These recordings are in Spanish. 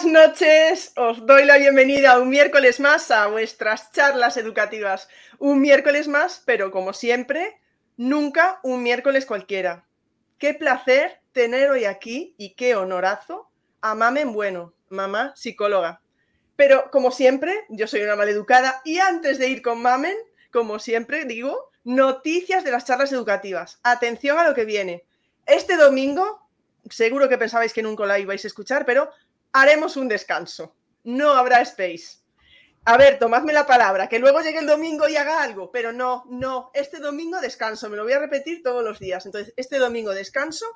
Buenas noches, os doy la bienvenida un miércoles más a vuestras charlas educativas. Un miércoles más, pero como siempre, nunca un miércoles cualquiera. Qué placer tener hoy aquí y qué honorazo a Mamen Bueno, mamá psicóloga. Pero como siempre, yo soy una maleducada y antes de ir con Mamen, como siempre digo, noticias de las charlas educativas. Atención a lo que viene. Este domingo, seguro que pensabais que nunca la ibais a escuchar, pero haremos un descanso. No habrá space. A ver, tomadme la palabra, que luego llegue el domingo y haga algo, pero no, no, este domingo descanso, me lo voy a repetir todos los días. Entonces, este domingo descanso.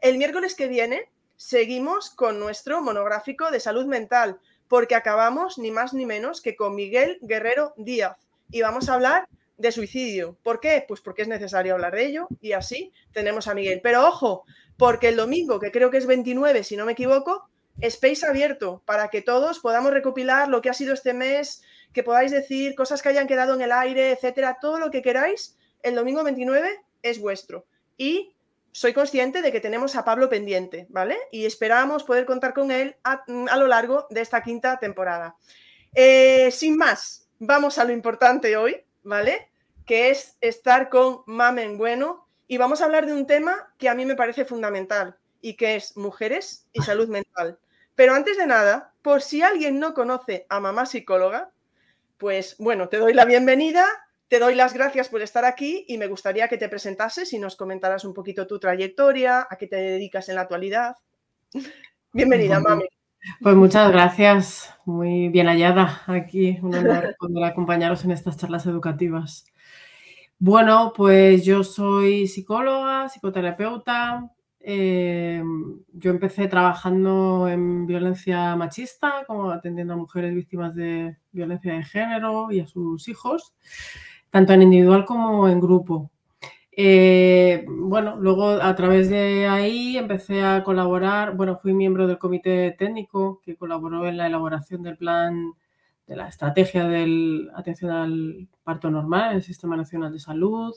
El miércoles que viene seguimos con nuestro monográfico de salud mental, porque acabamos ni más ni menos que con Miguel Guerrero Díaz y vamos a hablar de suicidio. ¿Por qué? Pues porque es necesario hablar de ello y así tenemos a Miguel. Pero ojo, porque el domingo, que creo que es 29, si no me equivoco, space abierto para que todos podamos recopilar lo que ha sido este mes, que podáis decir cosas que hayan quedado en el aire, etcétera, todo lo que queráis, el domingo 29 es vuestro. Y soy consciente de que tenemos a Pablo pendiente, ¿vale? Y esperamos poder contar con él a, lo largo de esta quinta temporada. Eh, sin más, vamos a lo importante hoy, ¿vale? Que es estar con Mamen Bueno y vamos a hablar de un tema que a mí me parece fundamental y que es mujeres y salud mental. Pero antes de nada, por si alguien no conoce a mamá psicóloga, pues bueno, te doy la bienvenida, te doy las gracias por estar aquí y me gustaría que te presentases y nos comentaras un poquito tu trayectoria, a qué te dedicas en la actualidad. Bienvenida, mami. Pues muchas gracias, muy bien hallada aquí, un honor poder acompañaros en estas charlas educativas. Bueno, pues yo soy psicóloga, psicoterapeuta, eh, yo empecé trabajando en violencia machista, como atendiendo a mujeres víctimas de violencia de género y a sus hijos, tanto en individual como en grupo. Eh, bueno, luego a través de ahí empecé a colaborar, bueno, fui miembro del comité técnico que colaboró en la elaboración del plan de la estrategia de atención al parto normal en el Sistema Nacional de Salud.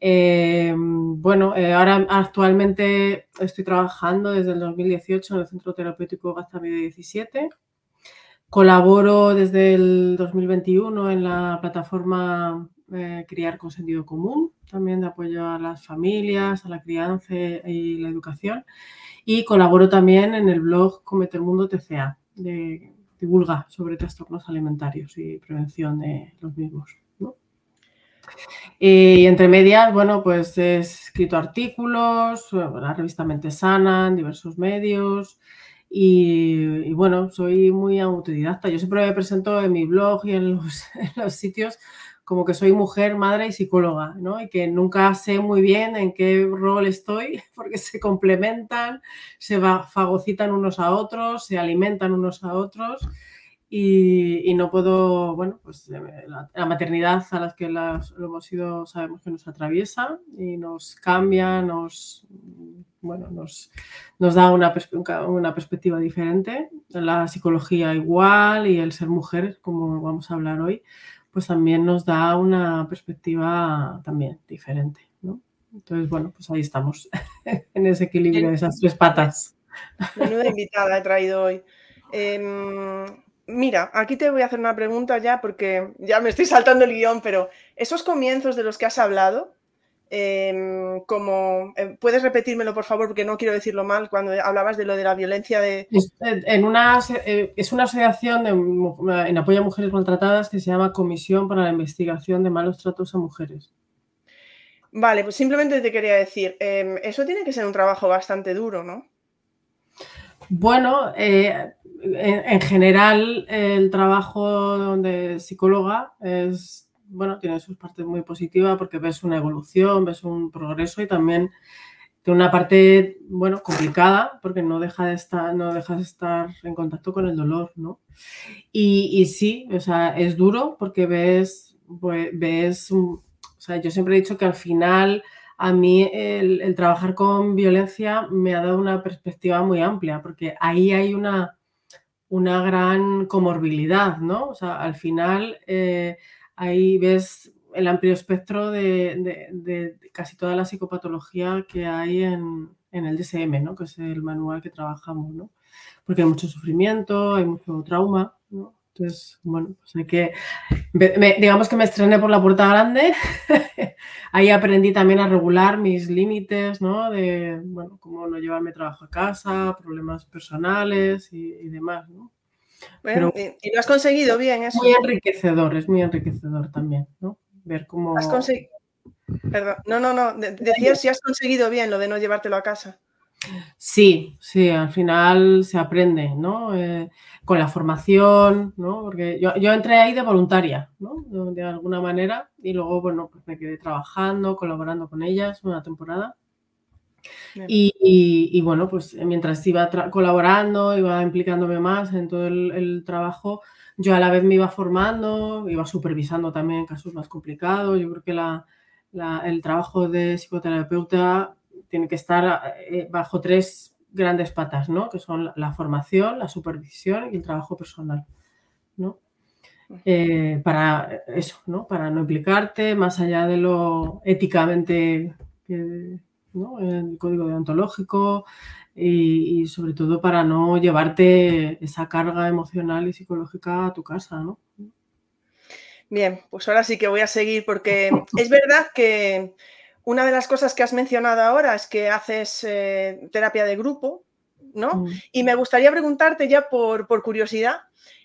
Eh, bueno, eh, ahora actualmente estoy trabajando desde el 2018 en el Centro Terapéutico Gaztamide 17. Colaboro desde el 2021 en la plataforma eh, Criar con Sentido Común, también de apoyo a las familias, a la crianza y la educación. Y colaboro también en el blog Cometer Mundo TCA, de, divulga sobre trastornos alimentarios y prevención de los mismos. Y entre medias, bueno, pues he escrito artículos, la revista Mente Sana, en diversos medios. Y, bueno, soy muy autodidacta. Yo siempre me presento en mi blog y en los, sitios como que soy mujer, madre y psicóloga, ¿no? Y que nunca sé muy bien en qué rol estoy, porque se complementan, se fagocitan unos a otros, se alimentan unos a otros y, no puedo, bueno, pues eh, la, maternidad a las que las, lo hemos ido, sabemos que nos atraviesa y nos cambia, nos, bueno, nos, nos da una, una perspectiva diferente. La psicología igual y el ser mujer, como vamos a hablar hoy, pues también nos da una perspectiva también diferente, ¿no? Entonces, bueno, pues ahí estamos, en ese equilibrio de esas tres patas. Menuda invitada he traído hoy. Em, Mira, aquí te voy a hacer una pregunta ya porque ya me estoy saltando el guion, pero esos comienzos de los que has hablado, em, como em, puedes repetírmelo por favor porque no quiero decirlo mal cuando hablabas de lo de la violencia de es, en una eh, es una asociación en apoyo a mujeres maltratadas que se llama Comisión para la Investigación de Malos Tratos a Mujeres. Vale, pues simplemente te quería decir, em, eso tiene que ser un trabajo bastante duro, ¿no? Bueno, eh, en, general el trabajo de psicóloga es, bueno, tiene sus partes muy positivas porque ves una evolución, ves un progreso y también tiene una parte, bueno, complicada porque no deja de estar, no dejas de estar en contacto con el dolor, ¿no? Y, sí, o sea, es duro porque ves, pues, ves, o sea, yo siempre he dicho que al final a mí el, trabajar con violencia me ha dado una perspectiva muy amplia, porque ahí hay una, una gran comorbilidad, ¿no? O sea, al final eh, ahí ves el amplio espectro de, casi toda la psicopatología que hay en, el DSM, ¿no? Que es el manual que trabajamos, ¿no? porque hay mucho sufrimiento, hay mucho trauma. Entonces, bueno, pues hay que, digamos que me estrené por la puerta grande, ahí aprendí también a regular mis límites, ¿no? De, bueno, cómo no llevarme trabajo a casa, problemas personales y, demás, ¿no? Bueno, y lo has conseguido bien eso. Muy enriquecedor, es muy enriquecedor también, ¿no? Ver cómo... Has conseguido... Perdón, no, no, no, decías si has conseguido bien lo de no llevártelo a casa. Sí, sí, al final se aprende, ¿no? Eh, con la formación, ¿no? Porque yo, entré ahí de voluntaria, ¿no? De, alguna manera y luego, bueno, pues me quedé trabajando, colaborando con ellas una temporada. Y, bueno, pues mientras iba colaborando, iba implicándome más en todo el, trabajo, yo a la vez me iba formando, iba supervisando también casos más complicados. Yo creo que el trabajo de psicoterapeuta tiene que estar eh, bajo tres grandes patas, ¿no? Que son la formación, la supervisión y el trabajo personal, ¿no? Eh, para eso, ¿no? Para no implicarte más allá de lo éticamente, ¿no? El código deontológico y, y, sobre todo para no llevarte esa carga emocional y psicológica a tu casa, ¿no? Bien, pues ahora sí que voy a seguir porque es verdad que una de las cosas que has mencionado ahora es que haces eh, terapia de grupo, ¿no? Mm. Y me gustaría preguntarte ya por, curiosidad,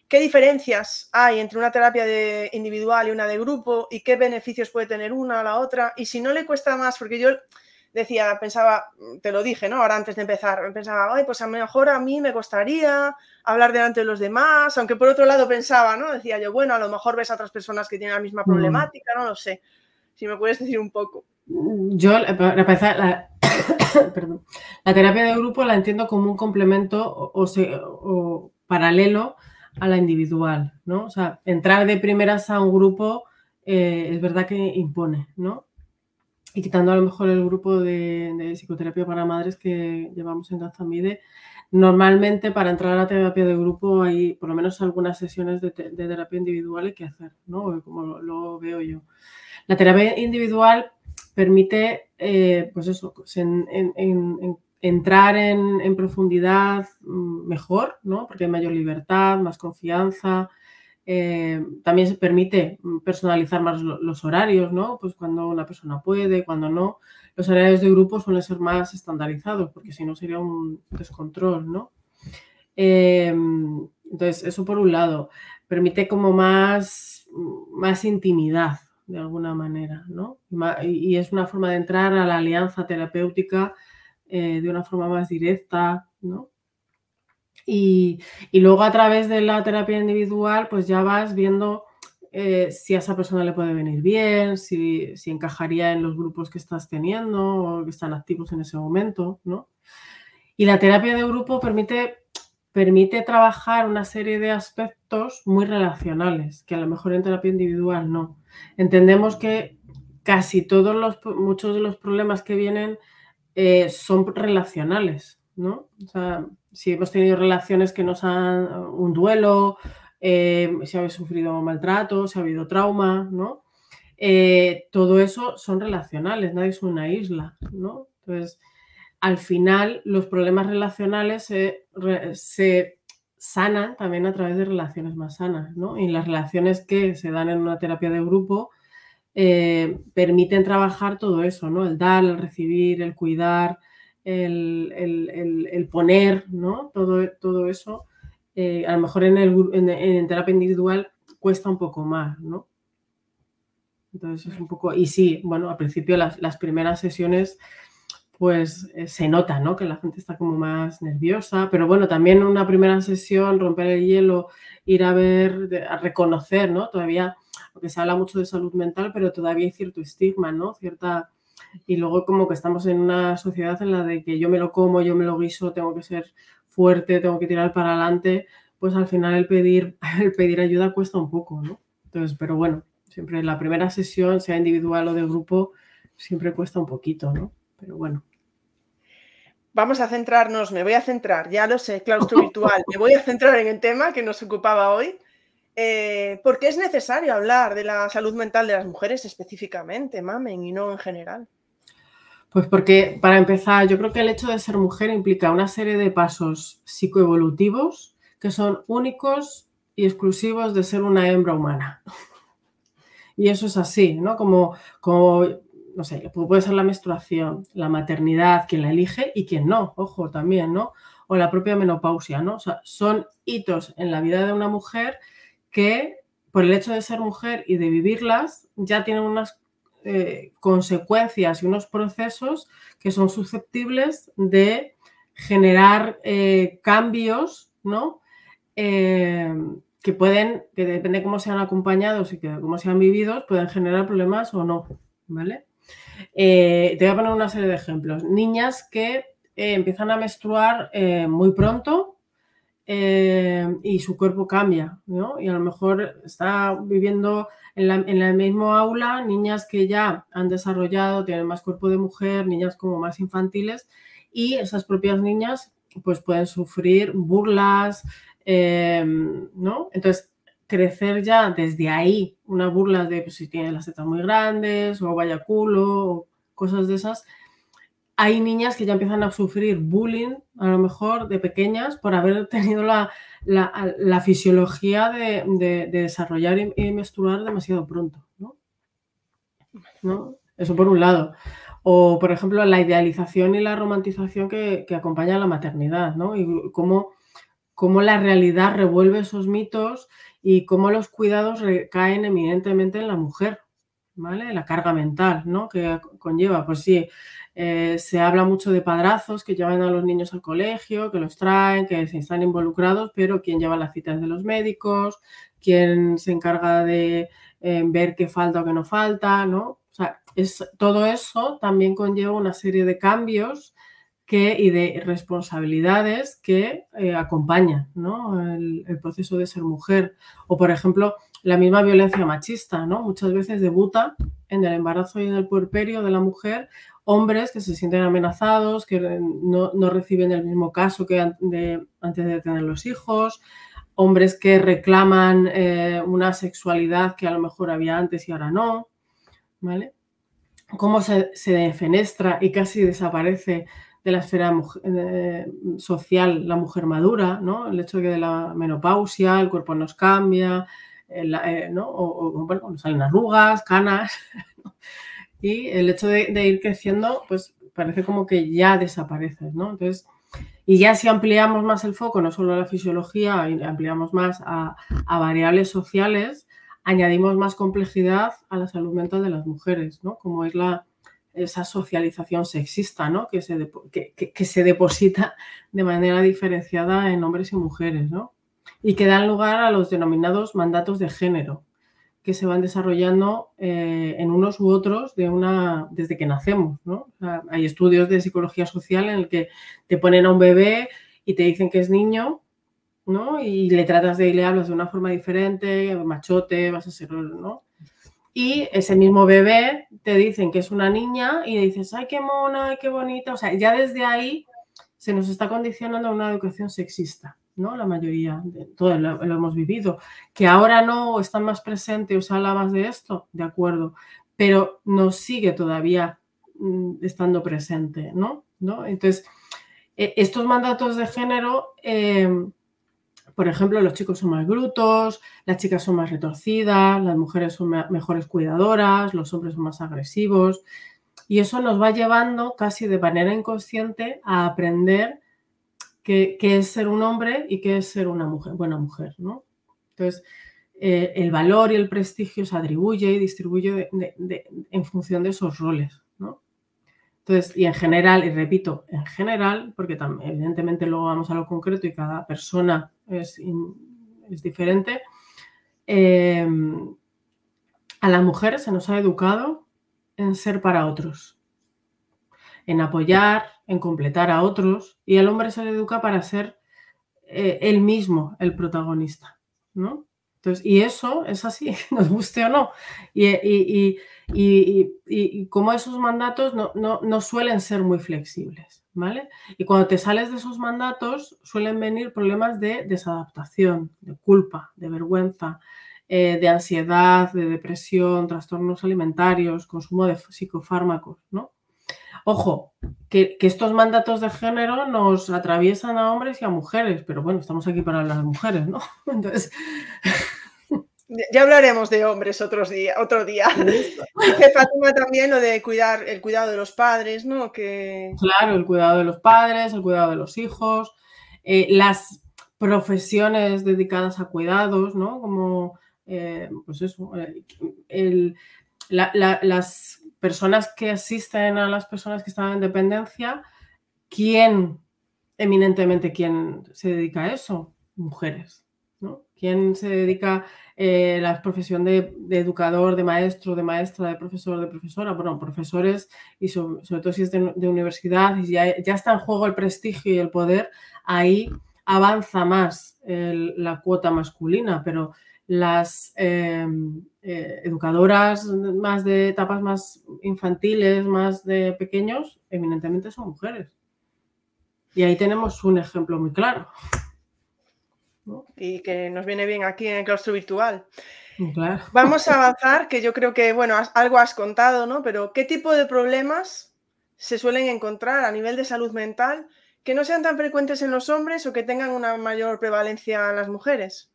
¿qué diferencias hay entre una terapia de individual y una de grupo? ¿Y qué beneficios puede tener una a la otra? Y si no le cuesta más, porque yo decía, pensaba, te lo dije, ¿no? Ahora antes de empezar, pensaba, ay, pues a lo mejor a mí me costaría hablar delante de los demás, aunque por otro lado pensaba, ¿no? Decía yo, bueno, a lo mejor ves a otras personas que tienen la misma mm. problemática, no lo sé. Si me puedes decir un poco. Yo, la, la terapia de grupo la entiendo como un complemento o, paralelo a la individual, ¿no? O sea, entrar de primeras a un grupo eh, es verdad que impone, ¿no? Y quitando a lo mejor el grupo de, psicoterapia para madres que llevamos en Gazamide, normalmente para entrar a la terapia de grupo hay por lo menos algunas sesiones de, terapia individual que hacer, ¿no? Como lo veo yo. La terapia individual permite, eh, pues eso, pues entrar en, profundidad mm, mejor, ¿no? Porque hay mayor libertad, más confianza. Eh, también se permite personalizar más los horarios, ¿no? Pues cuando una persona puede, cuando no. Los horarios de grupo suelen ser más estandarizados, porque si no sería un descontrol, ¿no? Em, entonces, eso por un lado, permite como más, más intimidad, de alguna manera, ¿no? Y es una forma de entrar a la alianza terapéutica eh, de una forma más directa, ¿no? Y, luego a través de la terapia individual, pues ya vas viendo eh, si a esa persona le puede venir bien, si, si, encajaría en los grupos que estás teniendo o que están activos en ese momento, ¿no? Y la terapia de grupo permite permite trabajar una serie de aspectos muy relacionales, que a lo mejor en terapia individual no. Entendemos que casi todos los, muchos de los problemas que vienen eh, son relacionales, ¿no? O sea, si hemos tenido relaciones que nos han, un duelo, eh, si habéis sufrido maltrato, si ha habido trauma, ¿no? Eh, todo eso son relacionales, nadie es una isla, ¿no? Entonces, al final los problemas relacionales se, sanan también a través de relaciones más sanas, ¿no? Y las relaciones que se dan en una terapia de grupo eh, permiten trabajar todo eso, ¿no? El dar, el recibir, el cuidar, el, poner, ¿no? Todo, todo eso, eh, a lo mejor en, el, en, terapia individual cuesta un poco más, ¿no? Entonces es un poco, y sí, bueno, al principio las, las primeras sesiones pues eh, se nota, ¿no? Que la gente está como más nerviosa, pero bueno, también una primera sesión, romper el hielo, ir a ver, a reconocer, ¿no? Todavía, porque se habla mucho de salud mental, pero todavía hay cierto estigma, ¿no? Cierta... Y luego como que estamos en una sociedad en la de que yo me lo como, yo me lo guiso, tengo que ser fuerte, tengo que tirar para adelante, pues al final el pedir, el pedir ayuda cuesta un poco, ¿no? Entonces, pero bueno, siempre la primera sesión, sea individual o de grupo, siempre cuesta un poquito, ¿no? Pero bueno vamos a centrarnos, me voy a centrar, ya lo sé, claustro virtual, me voy a centrar en el tema que nos ocupaba hoy, eh, porque es necesario hablar de la salud mental de las mujeres específicamente, mamen, y no en general. Pues porque, para empezar, yo creo que el hecho de ser mujer implica una serie de pasos psicoevolutivos que son únicos y exclusivos de ser una hembra humana. Y eso es así, ¿no? Como, como no sé, puede ser la menstruación, la maternidad, quien la elige y quien no, ojo también, ¿no? O la propia menopausia, ¿no? O sea, son hitos en la vida de una mujer que, por el hecho de ser mujer y de vivirlas, ya tienen unas eh, consecuencias y unos procesos que son susceptibles de generar eh, cambios, ¿no? Eh, que pueden, que depende de cómo sean acompañados y que cómo sean vividos, pueden generar problemas o no, ¿vale? Te voy a poner una serie de ejemplos. Niñas que empiezan a menstruar muy pronto y su cuerpo cambia, ¿no? Y a lo mejor está viviendo en la, en mismo aula niñas que ya han desarrollado, tienen más cuerpo de mujer, niñas como más infantiles y esas propias niñas pues pueden sufrir burlas, ¿no? Entonces, crecer ya desde ahí una burla de pues, si tiene las tetas muy grandes o vaya culo o cosas de esas, hay niñas que ya empiezan a sufrir bullying, a lo mejor de pequeñas, por haber tenido la, la, fisiología de, desarrollar y, menstruar demasiado pronto. ¿no? Eso por un lado. O, por ejemplo, la idealización y la romantización que, que acompaña a la maternidad, ¿no? Y cómo, cómo, la realidad revuelve esos mitos y cómo los cuidados recaen eminentemente en la mujer, ¿vale? La carga mental, ¿no? Que conlleva, pues sí, eh, se habla mucho de padrazos que llevan a los niños al colegio, que los traen, que están involucrados, pero quién lleva las citas de los médicos, quién se encarga de eh, ver qué falta o qué no falta, ¿no? O sea, es, todo eso también conlleva una serie de cambios y de responsabilidades que eh, acompañan el, proceso de ser mujer. O, por ejemplo, la misma violencia machista, ¿no? Muchas veces debuta en el embarazo y en el puerperio de la mujer hombres que se sienten amenazados, que no, reciben el mismo caso que antes de tener los hijos, hombres que reclaman eh, una sexualidad que a lo mejor había antes y ahora no, ¿vale? Cómo se, defenestra y casi desaparece de la esfera social la mujer madura, ¿no? El hecho de que de la menopausia el cuerpo nos cambia, eh, ¿no? O, bueno, nos salen arrugas, canas, y el hecho de, ir creciendo, pues parece como que ya desapareces, ¿no? Entonces, y ya si ampliamos más el foco, no solo a la fisiología, ampliamos más a, variables sociales, añadimos más complejidad a la salud mental de las mujeres, ¿no? Como es la, esa socialización sexista, ¿no? Que se, que, se deposita de manera diferenciada en hombres y mujeres, ¿no? Y que dan lugar a los denominados mandatos de género, que se van desarrollando eh, en unos u otros de una, desde que nacemos. ¿no? hay estudios de psicología social en el que te ponen a un bebé y te dicen que es niño, ¿no? Y le tratas de, y le hablas de una forma diferente, machote, vas a ser, ¿no? Y ese mismo bebé te dicen que es una niña y dices, ay, qué mona, qué bonita. O sea, ya desde ahí se nos está condicionando una educación sexista. ¿no? La mayoría, de todo lo, hemos vivido. Que ahora no están más presente o se habla más de esto, de acuerdo, pero nos sigue todavía mm, estando presente, ¿no? ¿no? Entonces, e, estos mandatos de género, em, por ejemplo, los chicos son más brutos, las chicas son más retorcidas, las mujeres son mejores cuidadoras, los hombres son más agresivos, y eso nos va llevando casi de manera inconsciente a aprender qué, es ser un hombre y qué es ser una mujer, buena mujer, ¿no? Entonces, eh, el valor y el prestigio se atribuye y distribuye en función de esos roles. Entonces, y en general, y repito, en general, porque también, evidentemente luego vamos a lo concreto y cada persona es, es diferente, eh, a la mujer se nos ha educado en ser para otros, en apoyar, en completar a otros, y el hombre se le educa para ser eh, él mismo el protagonista, ¿no? Entonces, y eso es así, nos guste o no. Y, y, y, y como esos mandatos no, no, no, suelen ser muy flexibles, ¿vale? Y cuando te sales de esos mandatos suelen venir problemas de desadaptación, de culpa, de vergüenza, eh, de ansiedad, de depresión, trastornos alimentarios, consumo de psicofármacos, ¿no? Ojo, que, estos mandatos de género nos atraviesan a hombres y a mujeres, pero bueno, estamos aquí para las mujeres, ¿no? Entonces. Ya hablaremos de hombres otros día, otro día. Dice Fátima también lo de cuidar, el cuidado de los padres, ¿no? Que... Claro, el cuidado de los padres, el cuidado de los hijos, eh, las profesiones dedicadas a cuidados, ¿no? Como, eh, pues eso, eh, las personas que asisten a las personas que están en dependencia, ¿quién, eminentemente, quién se dedica a eso? Mujeres, ¿no? ¿Quién se dedica eh, la profesión de, educador, de maestro, de maestra, de profesor, de profesora? Bueno, profesores y sobre, todo si es de, universidad y ya, ya, está en juego el prestigio y el poder, ahí avanza más la cuota masculina, pero las em, eh, educadoras más de etapas más infantiles, más de pequeños, eminentemente son mujeres. Y ahí tenemos un ejemplo muy claro. Y que nos viene bien aquí en el claustro virtual. Vamos a avanzar, que yo creo que, bueno, algo has contado, ¿no? Pero ¿qué tipo de problemas se suelen encontrar a nivel de salud mental que no sean tan frecuentes en los hombres o que tengan una mayor prevalencia en las mujeres?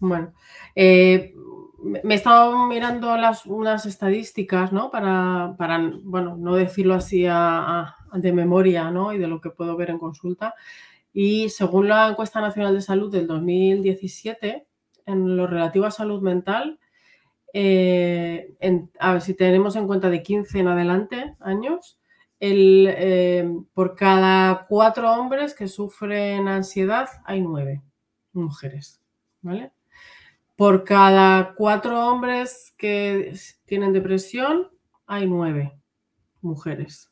Bueno, eh, me he estado mirando las, unas estadísticas, ¿no? Para, para bueno, no decirlo así de memoria, ¿no? Y de lo que puedo ver en consulta. Y según la encuesta nacional de salud del 2017, en lo relativo a salud mental, eh, a ver si tenemos en cuenta de 15 en adelante años, el, eh, por cada cuatro hombres que sufren ansiedad hay nueve mujeres. ¿Vale? Por cada cuatro hombres que tienen depresión, hay nueve mujeres.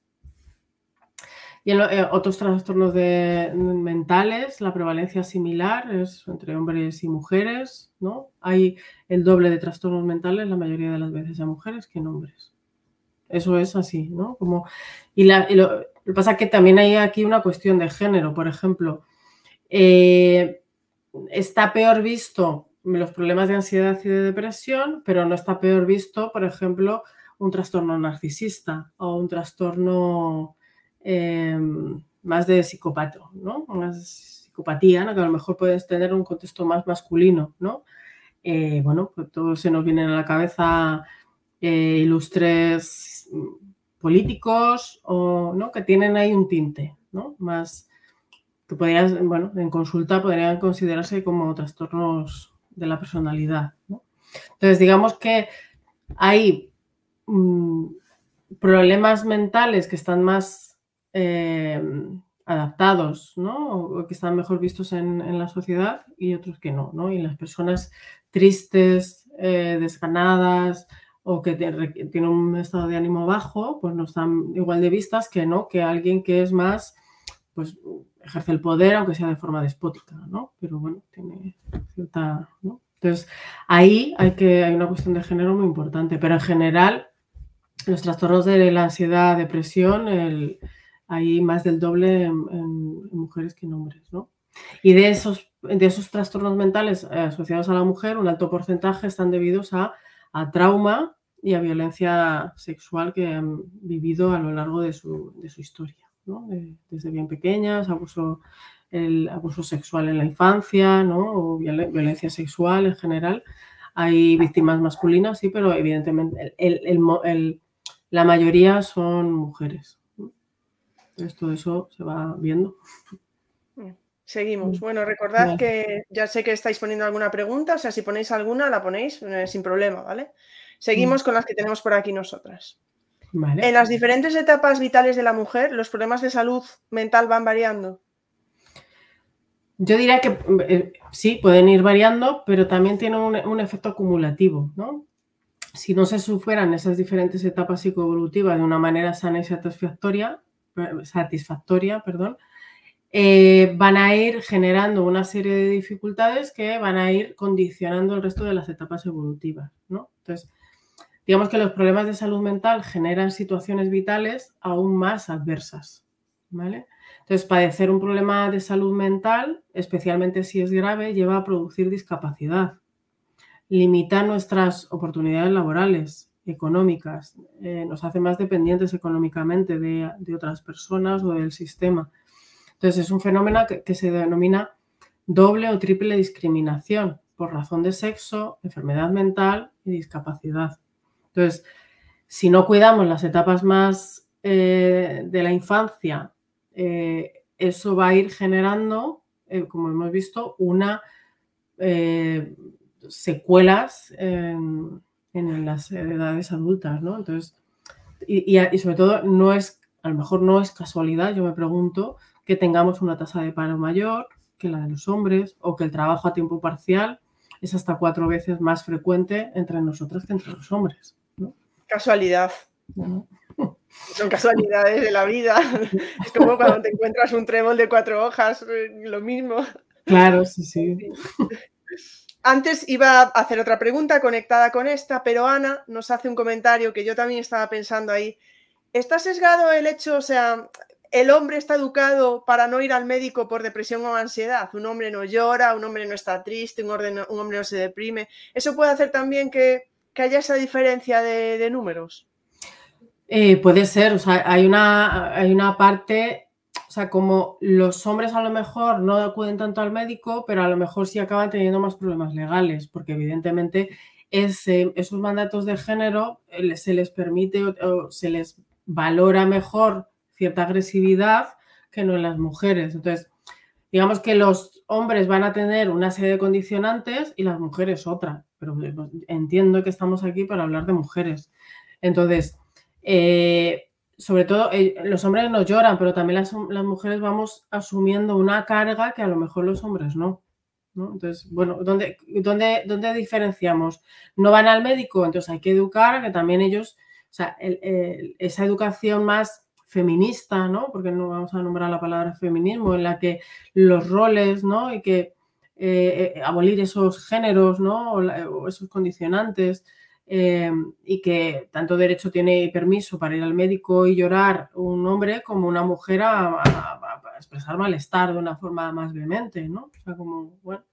Y en eh, otros trastornos mentales, la prevalencia similar es entre hombres y mujeres, ¿no? Hay el doble de trastornos mentales la mayoría de las veces en mujeres que en hombres. Eso es así, ¿no? Como, y, lo, que pasa es que también hay aquí una cuestión de género, por ejemplo. Eh, está peor visto los problemas de ansiedad y de depresión, pero no está peor visto, por ejemplo, un trastorno narcisista o un trastorno em, más de psicópato, ¿no? Más psicopatía, ¿no? que a lo mejor puedes tener un contexto más masculino, ¿no? Eh, bueno, pues todos se nos vienen a la cabeza eh, ilustres políticos o, ¿no? que tienen ahí un tinte, ¿no? Más que podrías, bueno, en consulta podrían considerarse como trastornos de la personalidad. Entonces, digamos que hay mm, problemas mentales que están más eh, adaptados, O que están mejor vistos en, la sociedad y otros que no, Y las personas tristes, eh, desganadas o que tienen un estado de ánimo bajo, pues no están igual de vistas que no, que alguien que es más, pues ejerce el poder, aunque sea de forma despótica, ¿no? Pero bueno, tiene cierta, ¿no? Entonces, ahí hay, que, hay una cuestión de género muy importante, pero en general, los trastornos de la ansiedad, depresión, hay más del doble en, mujeres que en hombres, ¿no? Y de esos, de esos trastornos mentales eh, asociados a la mujer, un alto porcentaje están debidos a, a trauma y a violencia sexual que han vivido a lo largo de su, de su historia desde bien pequeñas, abuso, el abuso sexual en la infancia, ¿no? o violencia sexual en general. Hay víctimas masculinas, sí, pero evidentemente la mayoría son mujeres. Entonces todo eso se va viendo. Seguimos. Bueno, recordad que ya sé que estáis poniendo alguna pregunta, o sea, si ponéis alguna, la ponéis eh, sin problema, ¿vale? Seguimos con las que tenemos por aquí nosotras. En las diferentes etapas vitales de la mujer, ¿los problemas de salud mental van variando? Yo diría que eh, sí, pueden ir variando, pero también tienen un, efecto acumulativo, ¿no? Si no se sufieran esas diferentes etapas psicoevolutivas de una manera sana y satisfactoria, eh, satisfactoria perdón, eh, van a ir generando una serie de dificultades que van a ir condicionando el resto de las etapas evolutivas, ¿no? Entonces, Digamos que los problemas de salud mental generan situaciones vitales aún más adversas. ¿vale? Entonces, padecer un problema de salud mental, especialmente si es grave, lleva a producir discapacidad, limita nuestras oportunidades laborales, económicas, eh, nos hace más dependientes económicamente de, otras personas o del sistema. Entonces es un fenómeno que, se denomina doble o triple discriminación por razón de sexo, enfermedad mental y discapacidad. Entonces, si no cuidamos las etapas más eh, de la infancia, eh, eso va a ir generando, como hemos visto, una secuelas en, las edades adultas, ¿no? Entonces, y, sobre todo, no es, a lo mejor no es casualidad, yo me pregunto, que tengamos una tasa de paro mayor que la de los hombres o que el trabajo a tiempo parcial es hasta cuatro veces más frecuente entre nosotras que entre los hombres. Casualidad. Son casualidades de la vida. Es como cuando te encuentras un trébol de cuatro hojas, eh, lo mismo. Claro, sí, sí. Antes iba a hacer otra pregunta conectada con esta, pero Ana nos hace un comentario que yo también estaba pensando ahí. ¿Está sesgado el hecho, o sea, el hombre está educado para no ir al médico por depresión o ansiedad? Un hombre no llora, un hombre no está triste, un, hombre no se deprime. ¿Eso puede hacer también que, haya esa diferencia de, números? Eh, puede ser, o sea, hay una, hay una parte o sea, como los hombres a lo mejor no acuden tanto al médico, pero a lo mejor sí acaban teniendo más problemas legales, porque evidentemente esos mandatos de género eh, se les permite o, se les valora mejor cierta agresividad que no en las mujeres. Entonces, digamos que los hombres van a tener una serie de condicionantes y las mujeres otra, pero eh, entiendo que estamos aquí para hablar de mujeres. Entonces, eh, sobre todo eh, los hombres no lloran, pero también las, mujeres vamos asumiendo una carga que a lo mejor los hombres no. Entonces, bueno, ¿dónde, dónde, ¿dónde diferenciamos? No van al médico, entonces hay que educar que también ellos, o sea, esa educación más feminista, ¿no? Porque no vamos a nombrar la palabra feminismo, en la que los roles, ¿no? Y que eh, eh, abolir esos géneros, ¿no? o esos condicionantes, eh, y que tanto derecho tiene permiso para ir al médico y llorar un hombre como una mujer a, expresar malestar de una forma más vehemente, ¿no? O sea, como, bueno.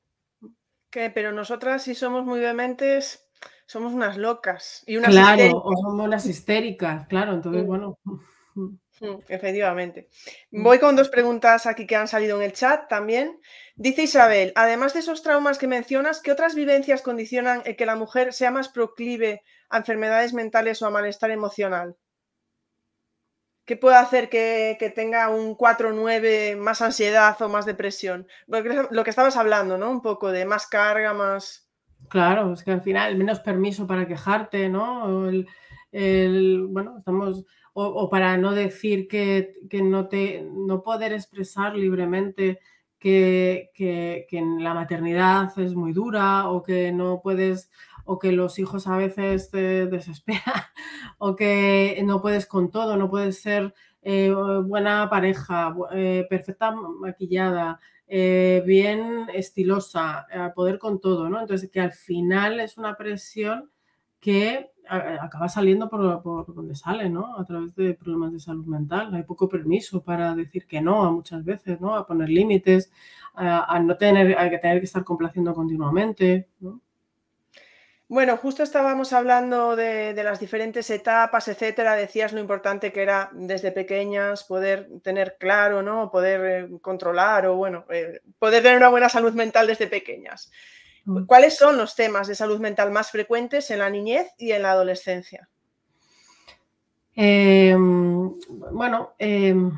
¿Qué? Pero nosotras, si somos muy vehementes, somos unas locas y unas Claro, o somos unas histéricas, claro, entonces, bueno. Mm, efectivamente. Mm. Voy con dos preguntas aquí que han salido en el chat también. Dice Isabel, además de esos traumas que mencionas, ¿qué otras vivencias condicionan el que la mujer sea más proclive a enfermedades mentales o a malestar emocional? ¿Qué puede hacer que, tenga un 4-9, más ansiedad o más depresión? Lo que, estabas hablando, ¿no? Un poco de más carga, más... Claro, es que al final menos permiso para quejarte, ¿no? el, bueno, estamos o, para no decir que, no, te, no poder expresar libremente que, que, la maternidad es muy dura o que no puedes o que los hijos a veces te desesperan o que no puedes con todo, no puedes ser eh, buena pareja, eh, perfecta maquillada, eh, bien estilosa, poder con todo, ¿no? Entonces que al final es una presión que acaba saliendo por, donde sale, ¿no? A través de problemas de salud mental. Hay poco permiso para decir que no a muchas veces, ¿no? A poner límites, a, no tener, a tener que estar complaciendo continuamente, ¿no? Bueno, justo estábamos hablando de, las diferentes etapas, etcétera. Decías lo importante que era desde pequeñas poder tener claro, ¿no? Poder eh, controlar o, bueno, eh, poder tener una buena salud mental desde pequeñas. ¿Cuáles son los temas de salud mental más frecuentes en la niñez y en la adolescencia? Em, bueno, em,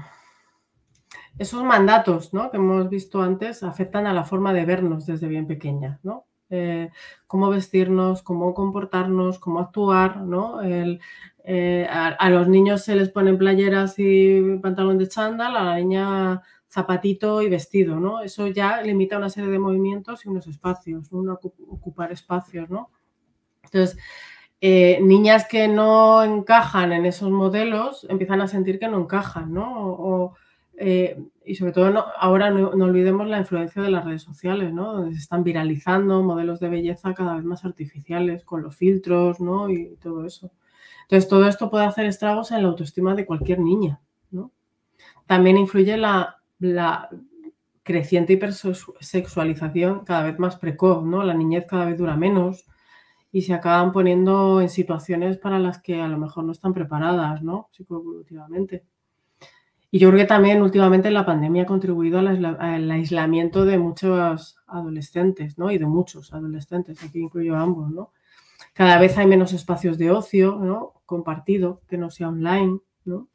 esos mandatos que hemos visto antes afectan a la forma de vernos desde bien pequeña, ¿no? Eh, cómo vestirnos, cómo comportarnos, cómo actuar, ¿no? Eh, a, a, los niños se les ponen playeras y pantalón de chándal, a la niña zapatito y vestido, ¿no? Eso ya limita una serie de movimientos y unos espacios, ¿no? ocupar espacios, ¿no? Entonces, eh, niñas que no encajan en esos modelos empiezan a sentir que no encajan, ¿no? Eh, y sobre todo ahora no, olvidemos la influencia de las redes sociales, ¿no? Donde se están viralizando modelos de belleza cada vez más artificiales con los filtros, ¿no? Y todo eso. Entonces, todo esto puede hacer estragos en la autoestima de cualquier niña, ¿no? También influye la, la creciente hipersexualización cada vez más precoz, ¿no? La niñez cada vez dura menos y se acaban poniendo en situaciones para las que a lo mejor no están preparadas, ¿no? Psicoevolutivamente. Y yo creo que también últimamente la pandemia ha contribuido al, aislamiento de muchos adolescentes, ¿no? Y de muchos adolescentes, aquí incluyo ambos, ¿no? Cada vez hay menos espacios de ocio, ¿no? Compartido, que no sea online, ¿no?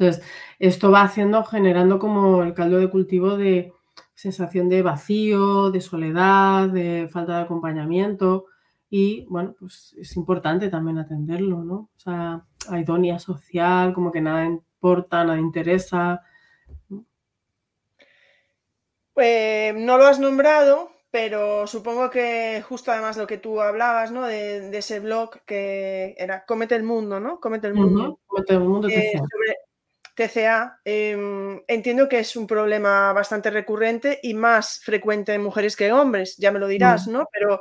Entonces, esto va haciendo, generando como el caldo de cultivo de sensación de vacío, de soledad, de falta de acompañamiento, y bueno, pues es importante también atenderlo, ¿no? O sea, hay idonia social, como que nada importa, nada interesa. Pues no lo has nombrado, pero supongo que justo además lo que tú hablabas, ¿no? De, ese blog que era Comete el Mundo, ¿no? Comete el Mundo. Comete el Mundo eh, sobre TCA. Em, entiendo que es un problema bastante recurrente y más frecuente en mujeres que en hombres, ya me lo dirás, mm. ¿no? Pero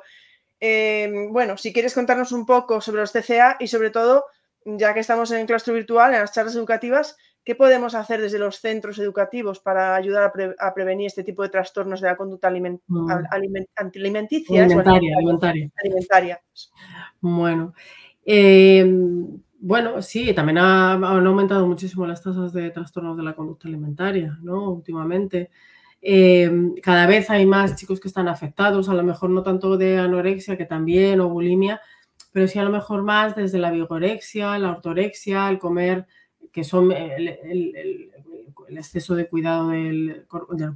Em, bueno, si quieres contarnos un poco sobre los TCA y sobre todo, ya que estamos en el claustro virtual, en las charlas educativas, ¿qué podemos hacer desde los centros educativos para ayudar a, prevenir este tipo de trastornos de la conducta mm. alimenticia? Alimentaria, Bueno. Em, bueno, sí, también han aumentado muchísimo las tasas de trastornos de la conducta alimentaria, ¿no? Últimamente. Em, cada vez hay más chicos que están afectados, a lo mejor no tanto de anorexia, que también, o bulimia, pero sí a lo mejor más desde la vigorexia, la ortorexia, el comer, que son el, exceso de cuidado del,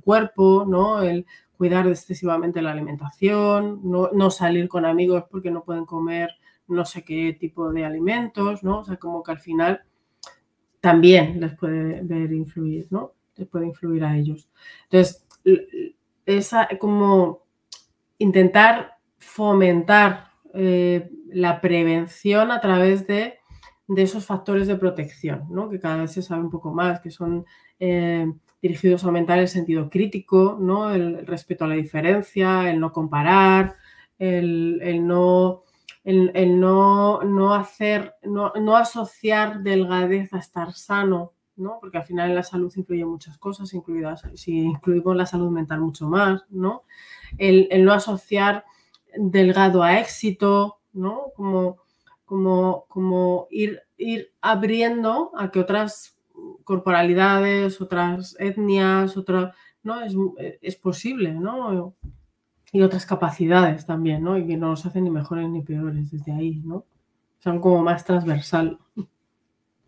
cuerpo, ¿no? el cuidar excesivamente la alimentación, no, salir con amigos porque no pueden comer no sé qué tipo de alimentos, ¿no? O sea, como que al final también les puede ver influir, ¿no? puede influir a ellos. Entonces, esa como intentar fomentar eh, la prevención a través de, esos factores de protección, ¿no? que cada vez se sabe un poco más, que son eh, dirigidos a aumentar el sentido crítico, ¿no? el, respeto a la diferencia, el no comparar, el, no, el, no, no, hacer, no, no asociar delgadez a estar sano, ¿no? Porque al final la salud influyen muchas cosas, incluidas, si incluimos la salud mental mucho más, ¿no? El, no asociar delgado a éxito, ¿no? Como, como, como ir, ir abriendo a que otras corporalidades, otras etnias, otras, ¿no? Es, posible, ¿no? Y otras capacidades también, ¿no? Y que no nos hacen ni mejores ni peores desde ahí, ¿no? Son como más transversal.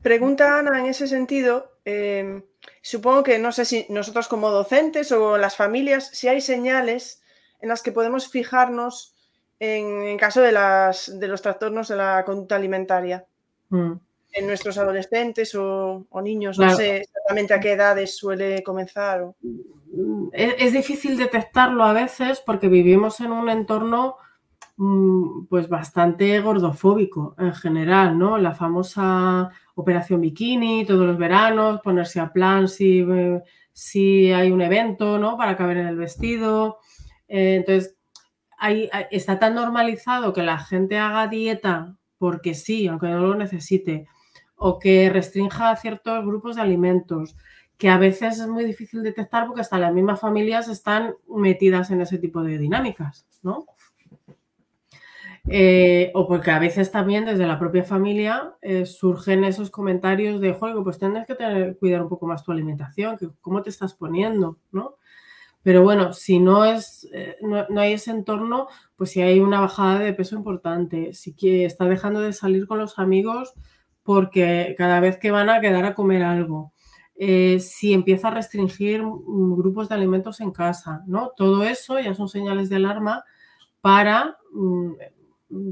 Pregunta Ana en ese sentido, em, supongo que no sé si nosotros como docentes o las familias, si hay señales en las que podemos fijarnos en, caso de, las, de los trastornos de la conducta alimentaria. Mm. En nuestros adolescentes o, niños, no sé exactamente a qué edades suele comenzar. es, difícil detectarlo a veces porque vivimos en un entorno Mm, pues bastante gordofóbico en general, ¿no? La famosa operación bikini todos los veranos, ponerse a plan si, eh, si hay un evento, ¿no? Para caber en el vestido. Eh, entonces, está tan normalizado que la gente haga dieta porque sí, aunque no lo necesite, o que restrinja ciertos grupos de alimentos, que a veces es muy difícil detectar porque hasta las mismas familias están metidas en ese tipo de dinámicas, ¿no? Eh, o porque a veces también desde la propia familia eh, surgen esos comentarios de, juego, pues tienes que tener, cuidar un poco más tu alimentación, que cómo te estás poniendo, ¿no? Pero bueno, si no, es, eh, no, hay ese entorno, pues si hay una bajada de peso importante, si que está dejando de salir con los amigos porque cada vez que van a quedar a comer algo, si empieza a restringir grupos de alimentos en casa, ¿no? Todo eso ya son señales de alarma para mm,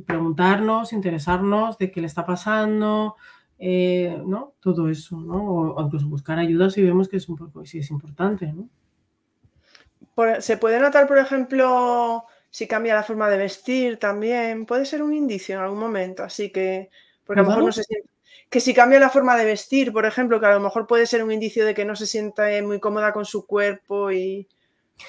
preguntarnos, interesarnos de qué le está pasando, eh, ¿no? Todo eso, ¿no? O, incluso buscar ayuda si vemos que es, un poco, si es importante, ¿no? Se puede notar, por ejemplo, si cambia la forma de vestir también, puede ser un indicio en algún momento, así que, porque a lo mejor no se siente, que si cambia la forma de vestir, por ejemplo, que a lo mejor puede ser un indicio de que no se sienta muy cómoda con su cuerpo y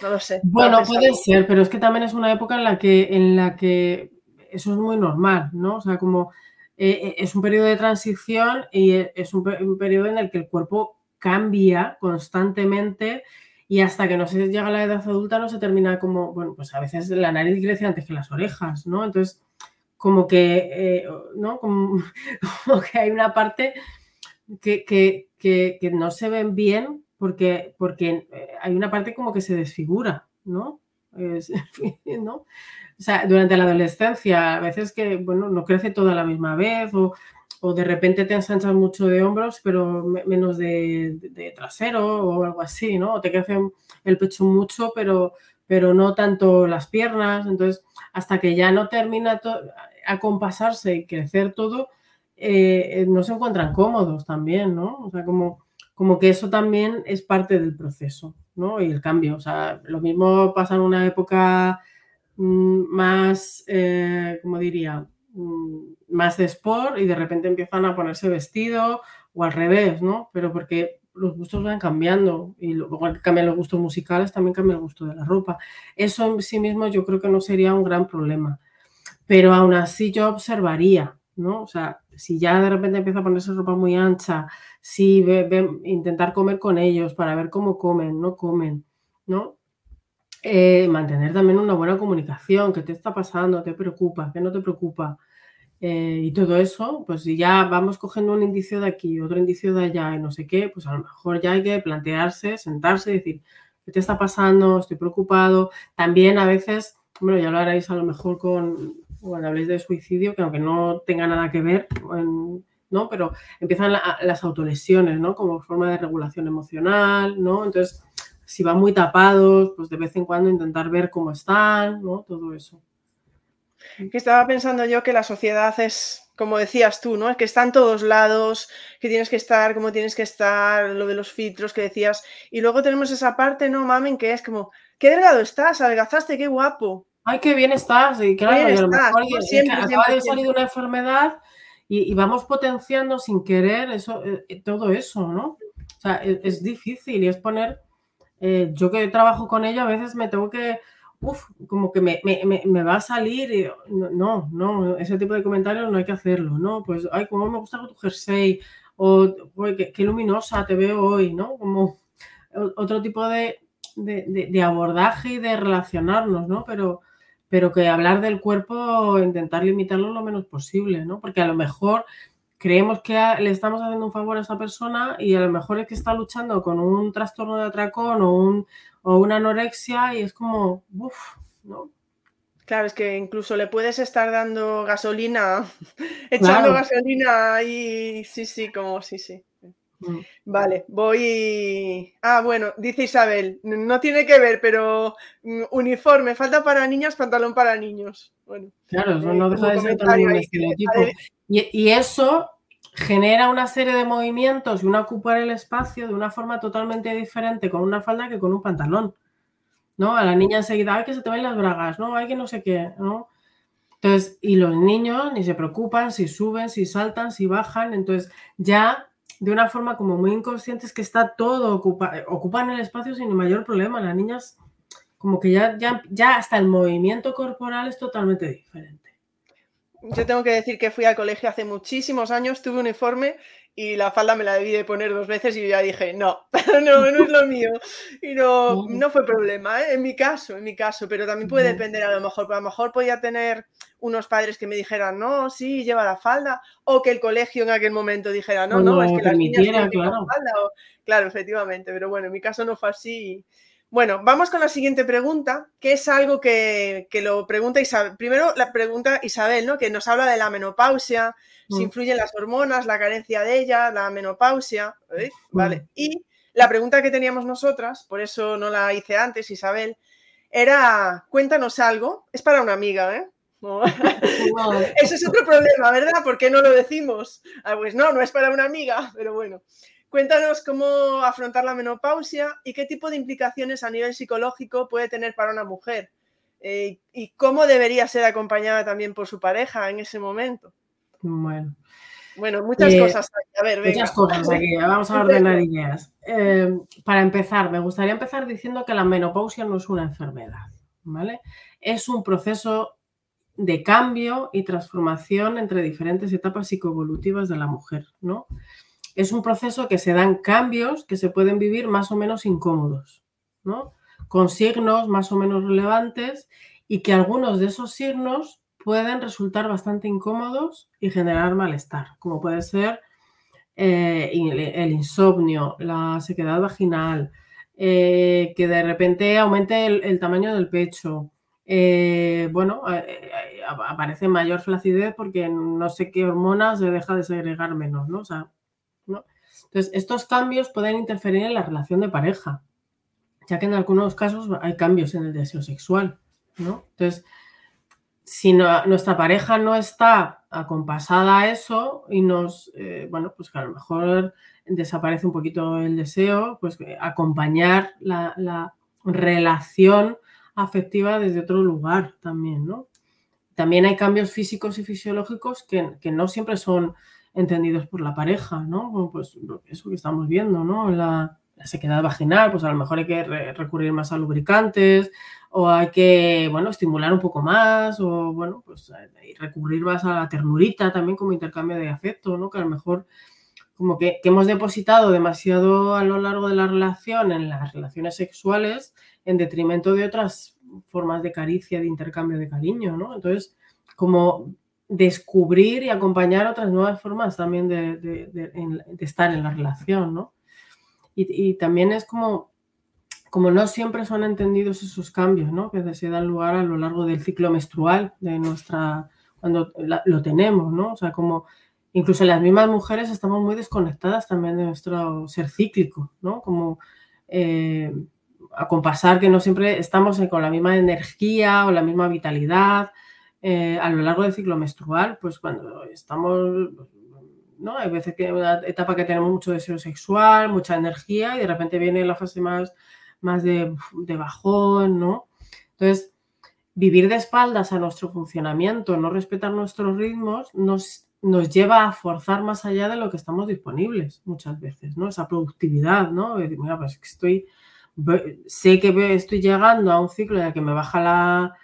no lo sé. Bueno, puede ser, pero es que también es una época en la que, en la que eso es muy normal, ¿no? O sea, como eh, eh, es un periodo de transición y es un, periodo en el que el cuerpo cambia constantemente y hasta que no se llega a la edad adulta no se termina como, bueno, pues a veces la nariz crece antes que las orejas, ¿no? Entonces, como que, eh, ¿no? Como, que hay una parte que, que, no se ven bien porque, porque eh, hay una parte como que se desfigura, ¿no? ¿no? O sea, durante la adolescencia, a veces que, bueno, no crece toda la misma vez o, o de repente te ensanchas mucho de hombros, pero menos de, trasero o algo así, ¿no? O te crece el pecho mucho, pero, pero no tanto las piernas. Entonces, hasta que ya no termina a compasarse y crecer todo, eh, no se encuentran cómodos también, ¿no? O sea, como, como que eso también es parte del proceso, ¿no? Y el cambio. O sea, lo mismo pasa en una época mm, más, eh, como diría, mm, más de sport y de repente empiezan a ponerse vestido o al revés, ¿no? Pero porque los gustos van cambiando y luego que cambian los gustos musicales, también cambia el gusto de la ropa. Eso en sí mismo yo creo que no sería un gran problema. Pero aún así yo observaría, ¿no? O sea, si ya de repente empieza a ponerse ropa muy ancha, si intentar comer con ellos para ver cómo comen, no comen, ¿no? Eh, mantener también una buena comunicación, qué te está pasando, te preocupa, qué no te preocupa. Eh, y todo eso, pues si ya vamos cogiendo un indicio de aquí, otro indicio de allá y no sé qué, pues a lo mejor ya hay que plantearse, sentarse y decir, ¿qué te está pasando? Estoy preocupado. También a veces, bueno, ya lo haréis a lo mejor con, cuando habléis de suicidio, que aunque no tenga nada que ver, ¿no? Pero empiezan las autolesiones, ¿no? Como forma de regulación emocional, ¿no? Entonces, si van muy tapados, pues de vez en cuando intentar ver cómo están, ¿no? Todo eso. Que estaba pensando yo que la sociedad es, como decías tú, ¿no? Es que está en todos lados, que tienes que estar como tienes que estar, lo de los filtros que decías. Y luego tenemos esa parte, ¿no, mamen? Que es como, qué delgado estás, adelgazaste, qué guapo. Ay, qué bien estás. Y claro, a lo mejor acaba de salir una enfermedad y, vamos potenciando sin querer eso, eh, eh, todo eso, ¿no? O sea, es, es difícil y es poner, eh, yo que trabajo con ella, a veces me tengo que uf, como que me, va a salir y no, no, ese tipo de comentarios no hay que hacerlo, ¿no? Pues, ay, cómo me gusta tu jersey, o qué, luminosa te veo hoy, ¿no? Como otro tipo de, abordaje y de relacionarnos, ¿no? Pero, pero que hablar del cuerpo, intentar limitarlo lo menos posible, ¿no? Porque a lo mejor creemos que le estamos haciendo un favor a esa persona y a lo mejor es que está luchando con un trastorno de atracón o, un, o una anorexia y es como, uff, ¿no? Claro, es que incluso le puedes estar dando gasolina, echando gasolina y sí, sí, como sí, sí. Vale, voy. Ah, bueno, dice Isabel, no tiene que ver, pero mm, uniforme, falta para niñas, pantalón para niños. Bueno, claro, eso no deja de ser también un estereotipo. Y, y, eso genera una serie de movimientos y una ocupar el espacio de una forma totalmente diferente con una falda que con un pantalón. ¿No? A la niña enseguida, hay que se te ven las bragas, ¿no? Hay que no sé qué, ¿no? Entonces, y los niños ni se preocupan si suben, si saltan, si bajan. Entonces, ya de una forma como muy inconsciente es que está todo, ocupa, ocupan el espacio sin mayor problema. Las niñas, como que ya, ya, ya hasta el movimiento corporal es totalmente diferente yo tengo que decir que fui al colegio hace muchísimos años, tuve un uniforme y la falda me la debí de poner dos veces y yo ya dije, no, no, no es lo mío. Y no, no fue problema, ¿eh? en mi caso, en mi caso, pero también puede depender a lo mejor, a lo mejor podía tener unos padres que me dijeran, no, sí, lleva la falda, o que el colegio en aquel momento dijera, no, no, es que las niñas claro. falda, claro, efectivamente, pero bueno, en mi caso no fue así bueno, vamos con la siguiente pregunta, que es algo que, lo pregunta Isabel. Primero la pregunta Isabel, ¿no? Que nos habla de la menopausia, si mm. influyen las hormonas, la carencia de ella, la menopausia. ¿eh? Mm. Vale. Y la pregunta que teníamos nosotras, por eso no la hice antes, Isabel, era cuéntanos algo. Es para una amiga, ¿eh? Ese es otro problema, ¿verdad? ¿Por qué no lo decimos? Ah, pues no, no es para una amiga, pero bueno. Cuéntanos cómo afrontar la menopausia y qué tipo de implicaciones a nivel psicológico puede tener para una mujer eh, y cómo debería ser acompañada también por su pareja en ese momento. Bueno. Bueno, muchas eh, cosas A ver, Muchas cosas aquí. Vamos a ordenar ideas. Eh, para empezar, me gustaría empezar diciendo que la menopausia no es una enfermedad, ¿vale? Es un proceso de cambio y transformación entre diferentes etapas psicoevolutivas de la mujer, ¿no? Es un proceso que se dan cambios que se pueden vivir más o menos incómodos, ¿no? Con signos más o menos relevantes y que algunos de esos signos pueden resultar bastante incómodos y generar malestar, como puede ser eh, el, insomnio, la sequedad vaginal, eh, que de repente aumente el, tamaño del pecho. Eh, bueno, aparece mayor flacidez porque no sé qué hormonas se deja de segregar menos, ¿no? Entonces, estos cambios pueden interferir en la relación de pareja, ya que en algunos casos hay cambios en el deseo sexual, ¿no? Entonces, si nuestra pareja no está acompasada a eso y nos, eh, bueno, pues que a lo mejor desaparece un poquito el deseo, pues acompañar la, relación afectiva desde otro lugar también, ¿no? También hay cambios físicos y fisiológicos que, no siempre son entendidos por la pareja, ¿no? Pues eso que estamos viendo, ¿no? La, sequedad vaginal, pues a lo mejor hay que recurrir más a lubricantes, o hay que, bueno, estimular un poco más o, bueno, pues eh, recurrir más a la ternurita también como intercambio de afecto, ¿no? Que a lo mejor como que, hemos depositado demasiado a lo largo de la relación en las relaciones sexuales en detrimento de otras formas de caricia, de intercambio de cariño, ¿no? Entonces, como descubrir y acompañar otras nuevas formas también de, estar en la relación, ¿no? y también es como como no siempre son entendidos esos cambios, ¿no? Que se dan lugar a lo largo del ciclo menstrual de nuestra, cuando lo tenemos, ¿no? O sea, como incluso las mismas mujeres estamos muy desconectadas también de nuestro ser cíclico, ¿no? Como eh, a compasar que no siempre estamos con la misma energía o la misma vitalidad eh, a lo largo del ciclo menstrual, pues cuando estamos ¿no? Hay veces que hay una etapa que tenemos mucho deseo sexual, mucha energía y de repente viene la fase más más de, bajón, ¿no? Entonces, vivir de espaldas a nuestro funcionamiento, no respetar nuestros ritmos, nos, nos lleva a forzar más allá de lo que estamos disponibles muchas veces, ¿no? Esa productividad, ¿no? Mira, pues estoy, sé que estoy llegando a un ciclo en el que me baja la,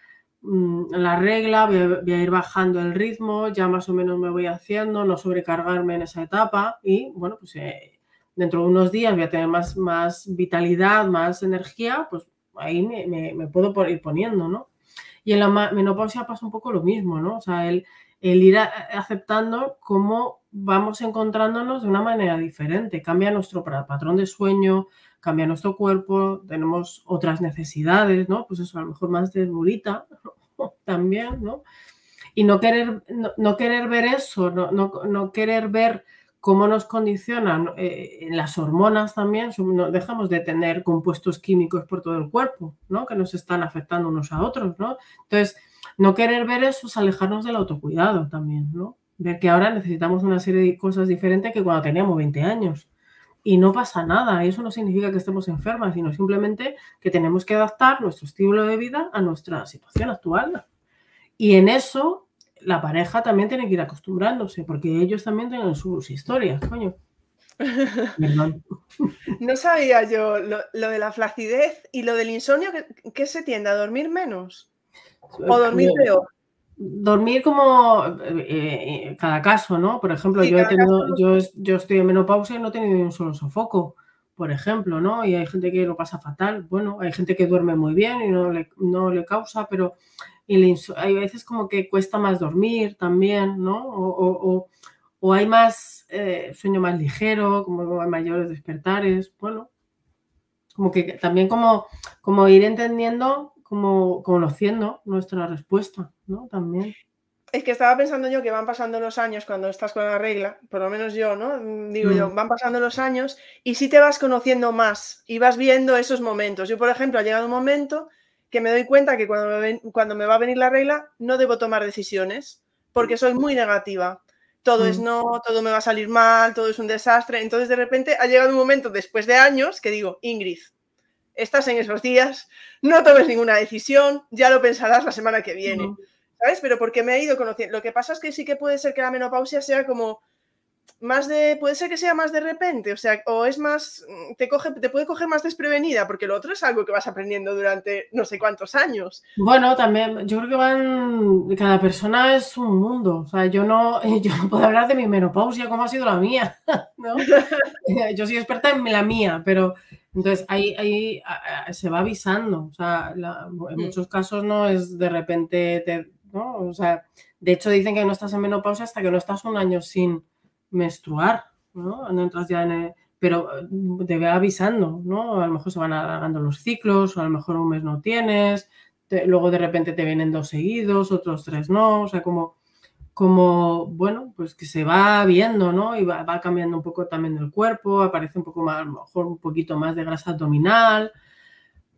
la regla, voy a, ir bajando el ritmo, ya más o menos me voy haciendo, no sobrecargarme en esa etapa y, bueno, pues eh, dentro de unos días voy a tener más, más vitalidad, más energía, pues ahí me, puedo ir poniendo, ¿no? Y en la menopausia pasa un poco lo mismo, ¿no? O sea, el, el ir aceptando cómo vamos encontrándonos de una manera diferente. Cambia nuestro patrón de sueño, cambia nuestro cuerpo, tenemos otras necesidades, ¿no? Pues eso, a lo mejor más de durita también, ¿no? Y no querer, no, querer ver eso, no, no, no querer ver cómo nos condicionan eh, las hormonas también, no dejamos de tener compuestos químicos por todo el cuerpo, ¿no? Que nos están afectando unos a otros, ¿no? Entonces, no querer ver eso es alejarnos del autocuidado también, ¿no? Ver que ahora necesitamos una serie de cosas diferentes que cuando teníamos 20 años. Y no pasa nada, eso no significa que estemos enfermas, sino simplemente que tenemos que adaptar nuestro estilo de vida a nuestra situación actual. Y en eso la pareja también tiene que ir acostumbrándose, porque ellos también tienen sus historias, coño. no sabía yo lo, de la flacidez y lo del insomnio, ¿qué, se tiende a dormir menos? ¿O dormir peor? Dormir como eh, eh, cada caso, ¿no? Por ejemplo, yo, he tenido, yo, yo, estoy en menopausia y no he tenido ni un solo sofoco, por ejemplo, ¿no? Y hay gente que lo pasa fatal. Bueno, hay gente que duerme muy bien y no le, no le causa, pero y hay veces como que cuesta más dormir también, ¿no? O, hay más eh, sueño más ligero, como hay mayores despertares, bueno, como que también como, como ir entendiendo, como conociendo nuestra respuesta, ¿no? También. Es que estaba pensando yo que van pasando los años cuando estás con la regla, por lo menos yo, ¿no? Digo yo, mm. van pasando los años y sí te vas conociendo más y vas viendo esos momentos. Yo, por ejemplo, ha llegado un momento que me doy cuenta que cuando me, cuando me va a venir la regla no debo tomar decisiones porque soy muy negativa. Todo es mm. no, todo me va a salir mal, todo es un desastre. Entonces de repente ha llegado un momento después de años que digo, Ingrid, estás en esos días, no tomes ninguna decisión, ya lo pensarás la semana que viene. ¿Sabes? Pero porque me he ido conociendo. Lo que pasa es que sí que puede ser que la menopausia sea como más de, puede ser que sea más de repente, o sea, o es más, mm, te, coge, te puede coger más desprevenida, porque lo otro es algo que vas aprendiendo durante no sé cuántos años. Bueno, también, yo creo que van, cada persona es un mundo, o sea, yo no, yo no puedo hablar de mi menopausia como ha sido la mía, ¿no? yo soy experta en la mía, pero entonces ahí, ahí se va avisando, o sea, en mm. muchos casos no es de repente te ¿no? O sea, de hecho dicen que no estás en menopausia hasta que no estás un año sin menstruar, ¿no? No entras ya en pero te ve avisando, ¿no? A lo mejor se van alargando los ciclos, o a lo mejor un mes no tienes, luego de repente te vienen dos seguidos, otros tres no, o sea, como, como, bueno, pues que se va viendo, ¿no? Y va, va cambiando un poco también el cuerpo, aparece un poco más, a lo mejor un poquito más de grasa abdominal,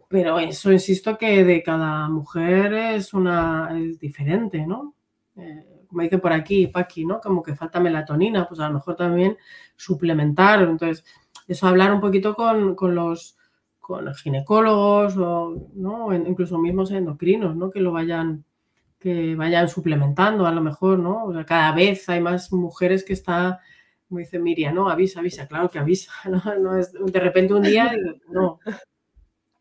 pero eso, insisto, que de cada mujer es una es diferente, ¿no? Eh, como dice por aquí, Paqui, ¿no? Como que falta melatonina, pues a lo mejor también suplementar. Entonces, eso hablar un poquito con, los con ginecólogos o ¿no? incluso mismos endocrinos, ¿no? Que lo vayan que vayan suplementando a lo mejor, ¿no? O sea, cada vez hay más mujeres que está, como dice Miriam, ¿no? Avisa, avisa, claro que avisa, ¿no? no es de repente un día, no,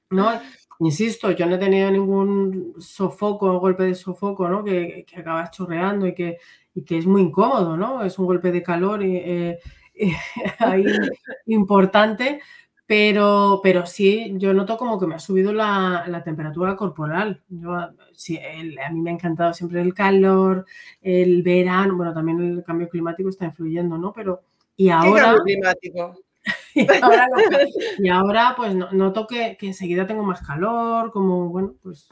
¿no? Insisto, yo no he tenido ningún sofoco, golpe de sofoco, ¿no? Que, que acaba chorreando y que, que es muy incómodo, ¿no? Es un golpe de calor eh, importante, pero, pero sí, yo noto como que me ha subido la, temperatura corporal. Yo, sí, a mí me ha encantado siempre el calor, el verano, bueno, también el cambio climático está influyendo, ¿no? Pero, y ahora... ¿Qué cambio climático? y, ahora, pues noto que, enseguida tengo más calor, como, bueno, pues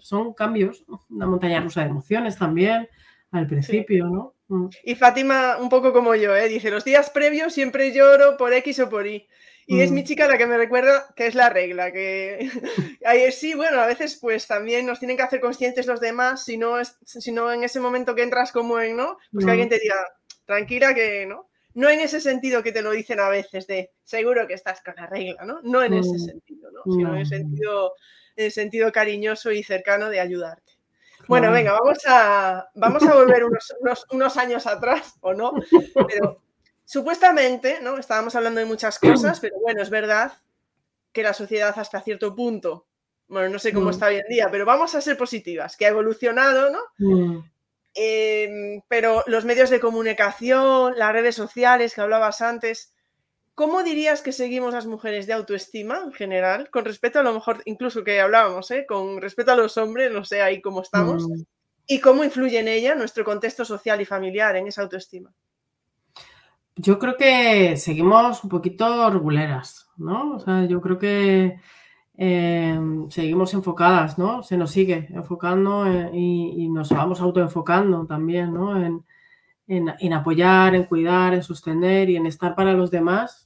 son cambios, una montaña rusa de emociones también al principio, ¿no? Mm. Y Fátima, un poco como yo, ¿eh? dice, los días previos siempre lloro por X o por Y. Y es mi mm. chica la que me recuerda que es la regla, que sí, bueno, a veces pues también nos tienen que hacer conscientes los demás, si no, es, si no en ese momento que entras como en, ¿no? Pues que alguien te diga, tranquila que, ¿no? no en ese sentido que te lo dicen a veces de seguro que estás con la regla, ¿no? No en ese sentido, ¿no? Sino en el sentido, en sentido cariñoso y cercano de ayudarte. Bueno, venga, vamos a, vamos a volver unos, años atrás, ¿o no? Pero supuestamente, ¿no? Estábamos hablando de muchas cosas, pero bueno, es verdad que la sociedad hasta cierto punto, bueno, no sé cómo mm. está hoy en día, pero vamos a ser positivas, que ha evolucionado, ¿no? Mm. Em, pero los medios de comunicación, las redes sociales que hablabas antes, ¿cómo dirías que seguimos las mujeres de autoestima en general? Con respecto a lo mejor, incluso que hablábamos, ¿eh? con respecto a los hombres, no sé ahí cómo estamos, mm. y cómo influye en ella nuestro contexto social y familiar en esa autoestima. Yo creo que seguimos un poquito reguleras, ¿no? O sea, yo creo que Em, seguimos enfocadas, ¿no? Se nos sigue enfocando eh, y, nos vamos autoenfocando también, ¿no? En, apoyar, en cuidar, en sostener y en estar para los demás,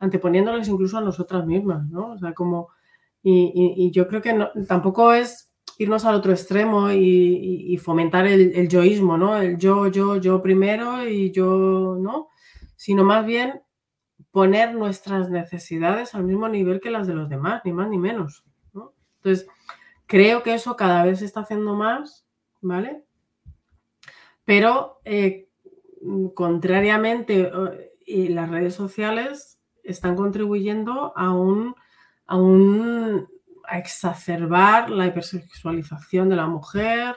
anteponiéndoles incluso a nosotras mismas, ¿no? O sea, como, y, yo creo que tampoco es irnos al otro extremo y, fomentar el, yoísmo, ¿no? El yo, yo, yo primero y yo, ¿no? Sino más bien poner nuestras necesidades al mismo nivel que las de los demás, ni más ni menos. Entonces, creo que eso cada vez se está haciendo más, ¿vale? Pero eh, contrariamente, eh, las redes sociales están contribuyendo a un, a un a exacerbar la hipersexualización de la mujer,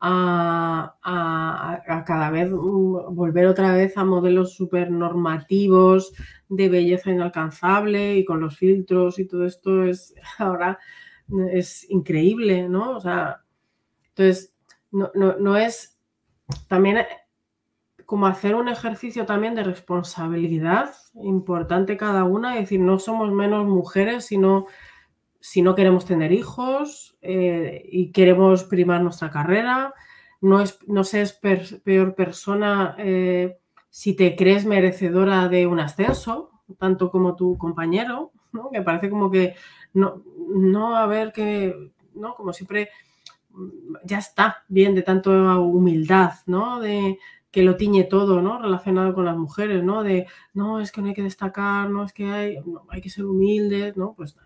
a, cada vez mm, volver otra vez a modelos súper normativos de belleza inalcanzable y con los filtros y todo esto es ahora es increíble, ¿no? O sea, entonces, no, no es también como hacer un ejercicio también de responsabilidad importante cada una, es decir, no somos menos mujeres, sino si no queremos tener hijos eh, y queremos primar nuestra carrera, no, es, no seas peor persona eh, si te crees merecedora de un ascenso, tanto como tu compañero, ¿no? que parece como que no, no a ver que, ¿no? como siempre, ya está bien de tanto humildad, ¿no? De, que lo tiñe todo, ¿no? Relacionado con las mujeres, ¿no? De, no, es que no hay que destacar, no, es que hay, hay que ser humildes, ¿no? Pues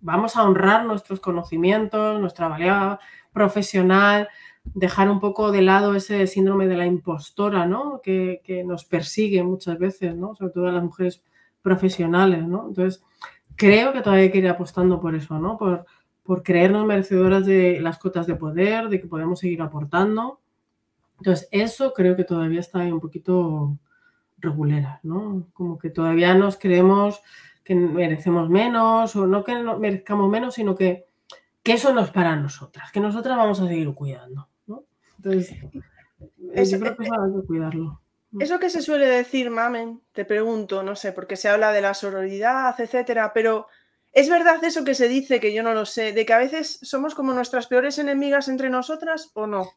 vamos a honrar nuestros conocimientos, nuestra valía profesional, dejar un poco de lado ese síndrome de la impostora, ¿no? Que, nos persigue muchas veces, ¿no? Sobre todo a las mujeres profesionales, ¿no? Entonces, creo que todavía hay que ir apostando por eso, ¿no? Por, por creernos merecedoras de las cotas de poder, de que podemos seguir aportando. Entonces, eso creo que todavía está un poquito regulera, ¿no? Como que todavía nos creemos que merecemos menos, o no que merezcamos menos, sino que que eso no es para nosotras, que nosotras vamos a seguir cuidando. ¿no? Entonces, eh, yo creo que eso hay que cuidarlo. Eso que se suele decir, mamen, te pregunto, no sé, porque se habla de la sororidad, etcétera, pero ¿es verdad eso que se dice, que yo no lo sé, de que a veces somos como nuestras peores enemigas entre nosotras o no?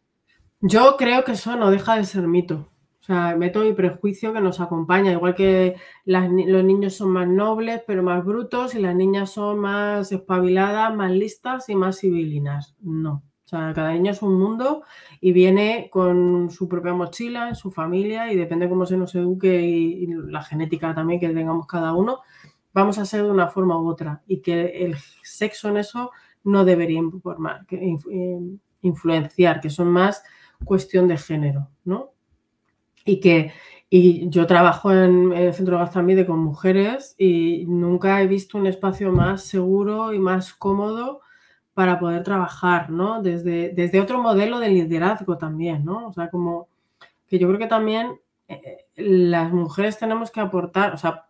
Yo creo que eso no deja de ser mito. O sea, método y prejuicio que nos acompaña, igual que los niños son más nobles, pero más brutos, y las niñas son más espabiladas, más listas y más civilinas. No. O sea, cada niño es un mundo y viene con su propia mochila, en su familia, y depende cómo se nos eduque y, la genética también que tengamos cada uno, vamos a ser de una forma u otra. Y que el sexo en eso no debería informar, eh, influenciar, que son más cuestión de género, ¿no? y que y yo trabajo en, el centro de Gastramide con mujeres y nunca he visto un espacio más seguro y más cómodo para poder trabajar, ¿no? Desde, desde otro modelo de liderazgo también, ¿no? O sea, como que yo creo que también eh, las mujeres tenemos que aportar, o sea,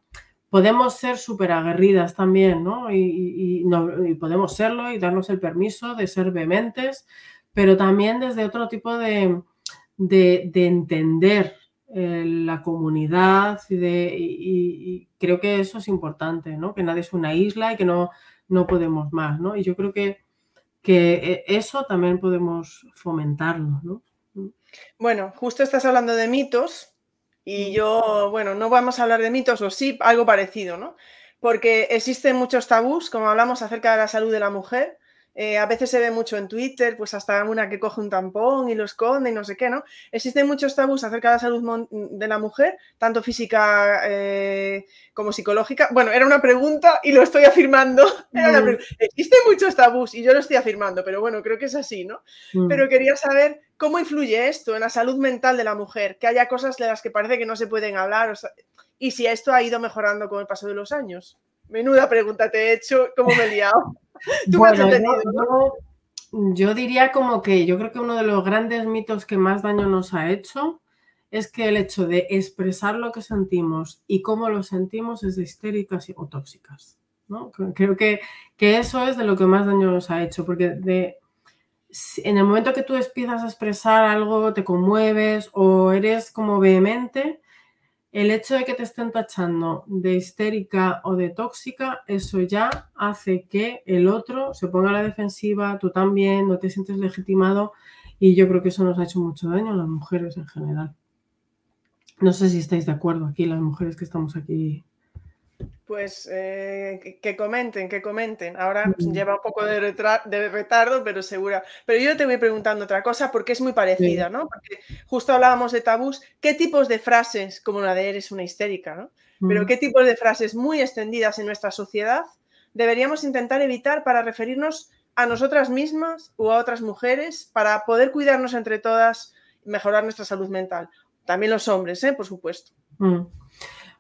podemos ser súper aguerridas también, ¿no? Y, y, podemos serlo y darnos el permiso de ser vehementes, pero también desde otro tipo de, de, de entender eh, la comunidad y, de, y, creo que eso es importante, ¿no? Que nadie es una isla y que no, no podemos más, ¿no? Y yo creo que, que eh, eso también podemos fomentarlo, ¿no? Mm. Bueno, justo estás hablando de mitos y mm. yo, bueno, no vamos a hablar de mitos o sí, algo parecido, ¿no? Porque existen muchos tabús, como hablamos acerca de la salud de la mujer, eh, a veces se ve mucho en Twitter, pues hasta una que coge un tampón y lo esconde y no sé qué, ¿no? Existen muchos tabús acerca de la salud de la mujer, tanto física eh, como psicológica. Bueno, era una pregunta y lo estoy afirmando. Mm. Existen muchos tabús y yo lo estoy afirmando, pero bueno, creo que es así, ¿no? Mm. Pero quería saber cómo influye esto en la salud mental de la mujer, que haya cosas de las que parece que no se pueden hablar y si esto ha ido mejorando con el paso de los años. Menuda pregunta te he hecho, ¿cómo me he liado? yo, diría como que yo creo que uno de los grandes mitos que más daño nos ha hecho es que el hecho de expresar lo que sentimos y cómo lo sentimos es de histéricas o tóxicas. ¿no? Creo que, que, eso es de lo que más daño nos ha hecho, porque de, en el momento que tú empiezas a expresar algo, te conmueves o eres como vehemente, el hecho de que te estén tachando de histérica o de tóxica, eso ya hace que el otro se ponga a la defensiva, tú también, no te sientes legitimado y yo creo que eso nos ha hecho mucho daño a las mujeres en general. No sé si estáis de acuerdo aquí, las mujeres que estamos aquí pues eh, que, comenten, que comenten. Ahora lleva un poco de, retardo, pero segura. Pero yo te voy preguntando otra cosa porque es muy parecida, ¿no? Porque justo hablábamos de tabús. ¿Qué tipos de frases, como la de eres una histérica, ¿no? Pero qué tipos de frases muy extendidas en nuestra sociedad deberíamos intentar evitar para referirnos a nosotras mismas o a otras mujeres para poder cuidarnos entre todas y mejorar nuestra salud mental? También los hombres, ¿eh? Por supuesto. Mm.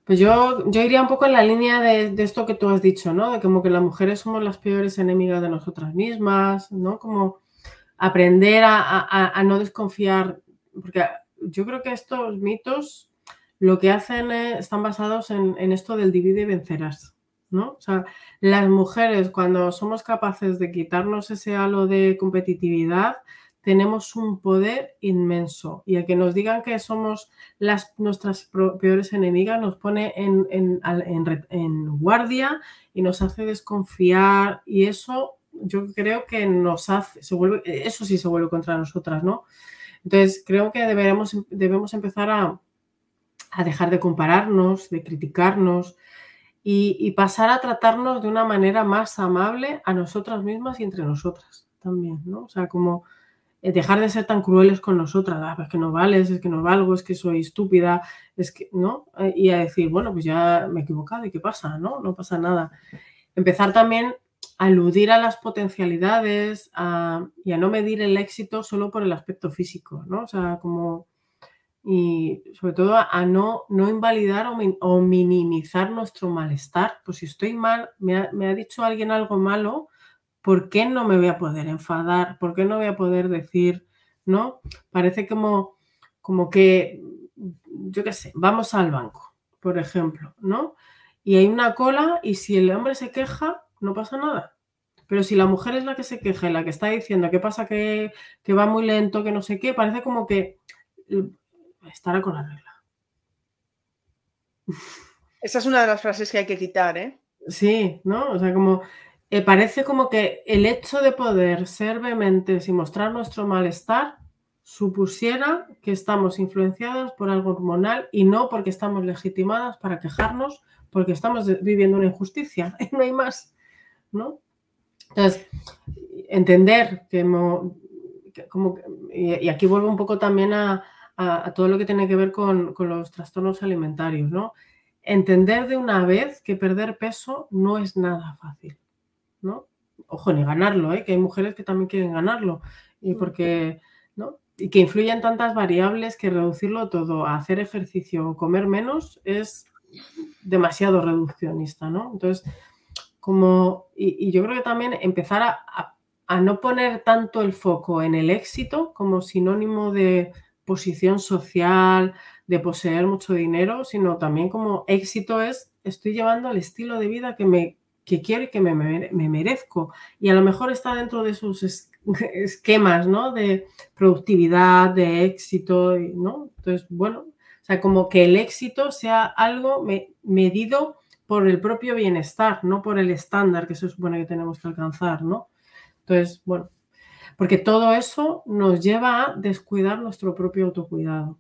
Pues yo, yo iría un poco en la línea de, esto que tú has dicho, ¿no? De como que las mujeres somos las peores enemigas de nosotras mismas, ¿no? Como aprender a, no desconfiar, porque yo creo que estos mitos lo que hacen están basados en, en, esto del divide y vencerás, ¿no? O sea, las mujeres cuando somos capaces de quitarnos ese halo de competitividad, tenemos un poder inmenso y el que nos digan que somos las, nuestras peores enemigas nos pone en, en, guardia y nos hace desconfiar y eso yo creo que nos hace, eso sí se vuelve contra nosotras, ¿no? Entonces creo que deberemos, debemos empezar a, a dejar de compararnos, de criticarnos y, y pasar a tratarnos de una manera más amable a nosotras mismas y entre nosotras también, ¿no? O sea, como dejar de ser tan crueles con nosotras, ah, es que no vales, es que no valgo, es que soy estúpida, es que, ¿no? Eh, y a decir, bueno, pues ya me he equivocado y qué pasa, ¿no? No pasa nada. Empezar también a aludir a las potencialidades y a no medir el éxito solo por el aspecto físico, ¿no? O sea, como... Y sobre todo a, no, no invalidar o, minimizar nuestro malestar. Pues si estoy mal, me ha, me ha dicho alguien algo malo, ¿por qué no me voy a poder enfadar? ¿Por qué no voy a poder decir, no? Parece como, como que, yo qué sé, vamos al banco, por ejemplo, ¿no? Y hay una cola y si el hombre se queja, no pasa nada. Pero si la mujer es la que se queja y la que está diciendo qué pasa que, que va muy lento, que no sé qué, parece como que estará con la regla. Esa es una de las frases que hay que quitar, ¿eh? Sí, ¿no? O sea, como eh, parece como que el hecho de poder ser vehementes y mostrar nuestro malestar supusiera que estamos influenciadas por algo hormonal y no porque estamos legitimadas para quejarnos porque estamos viviendo una injusticia, no hay más, ¿no? Entonces, entender que, como, y, aquí vuelvo un poco también a, todo lo que tiene que ver con, con, los trastornos alimentarios, ¿no? Entender de una vez que perder peso no es nada fácil, ¿no? Ojo, ni ganarlo, ¿eh? que hay mujeres que también quieren ganarlo, y porque, ¿no? Y que influyen tantas variables que reducirlo todo a hacer ejercicio o comer menos es demasiado reduccionista, ¿no? Entonces, como, y, yo creo que también empezar a, no poner tanto el foco en el éxito como sinónimo de posición social, de poseer mucho dinero, sino también como éxito es, estoy llevando el estilo de vida que me que quiero y que me, me, merezco. Y a lo mejor está dentro de sus esquemas, ¿no? De productividad, de éxito, ¿no? Entonces, bueno, o sea, como que el éxito sea algo medido por el propio bienestar, no por el estándar que se supone que tenemos que alcanzar, ¿no? Entonces, bueno, porque todo eso nos lleva a descuidar nuestro propio autocuidado.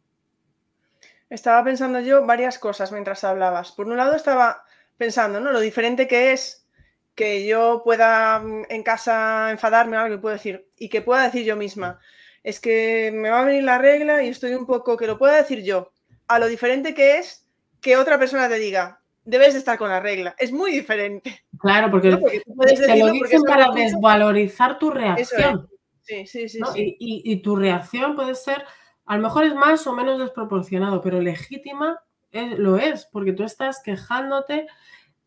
Estaba pensando yo varias cosas mientras hablabas. Por un lado estaba pensando, ¿no? Lo diferente que es que yo pueda mm, en casa enfadarme o algo y puedo decir, y que pueda decir yo misma, es que me va a venir la regla y estoy un poco, que lo pueda decir yo, a lo diferente que es que otra persona te diga, debes de estar con la regla. Es muy diferente. Claro, porque, te lo dicen para desvalorizar tu reacción. Sí, sí, sí, Y, tu reacción puede ser, a lo mejor es más o menos desproporcionado, pero legítima lo es, porque tú estás quejándote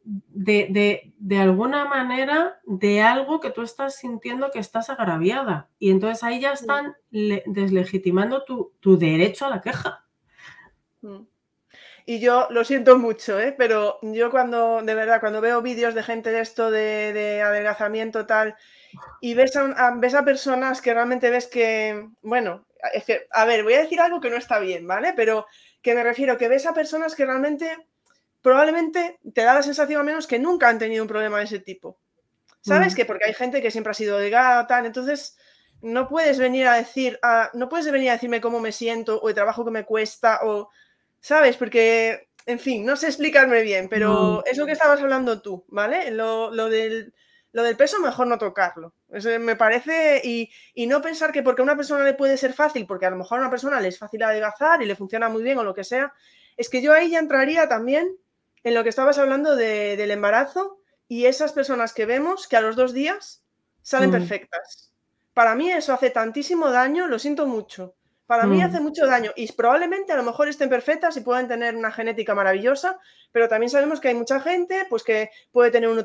de, alguna manera de algo que tú estás sintiendo que estás agraviada. Y entonces ahí ya están deslegitimando tu, tu derecho a la queja. Mm. Y yo lo siento mucho, ¿eh? pero yo cuando, de verdad, cuando veo vídeos de gente de esto, de, adelgazamiento tal, y ves a, ves a personas que realmente ves que, bueno, es que, a ver, voy a decir algo que no está bien, ¿vale? Pero que me refiero que ves a personas que realmente probablemente te da la sensación al menos que nunca han tenido un problema de ese tipo. ¿Sabes? Mm. Que porque hay gente que siempre ha sido delgada, tal, entonces no puedes venir a decir, no puedes venir a decirme cómo me siento o el trabajo que me cuesta o ¿sabes? Porque, en fin, no sé explicarme bien, pero es lo que estabas hablando tú, ¿vale? Lo, del, lo del peso mejor no tocarlo. Eso me parece, y, no pensar que porque a una persona le puede ser fácil, porque a lo mejor a una persona le es fácil adelgazar y le funciona muy bien o lo que sea, es que yo ahí ya entraría también en lo que estabas hablando del embarazo y esas personas que vemos que a los dos días salen perfectas. Para mí eso hace tantísimo daño, lo siento mucho. Para mí mm. hace mucho daño y probablemente a lo mejor estén perfectas y puedan tener una genética maravillosa, pero también sabemos que hay mucha gente pues que puede tener un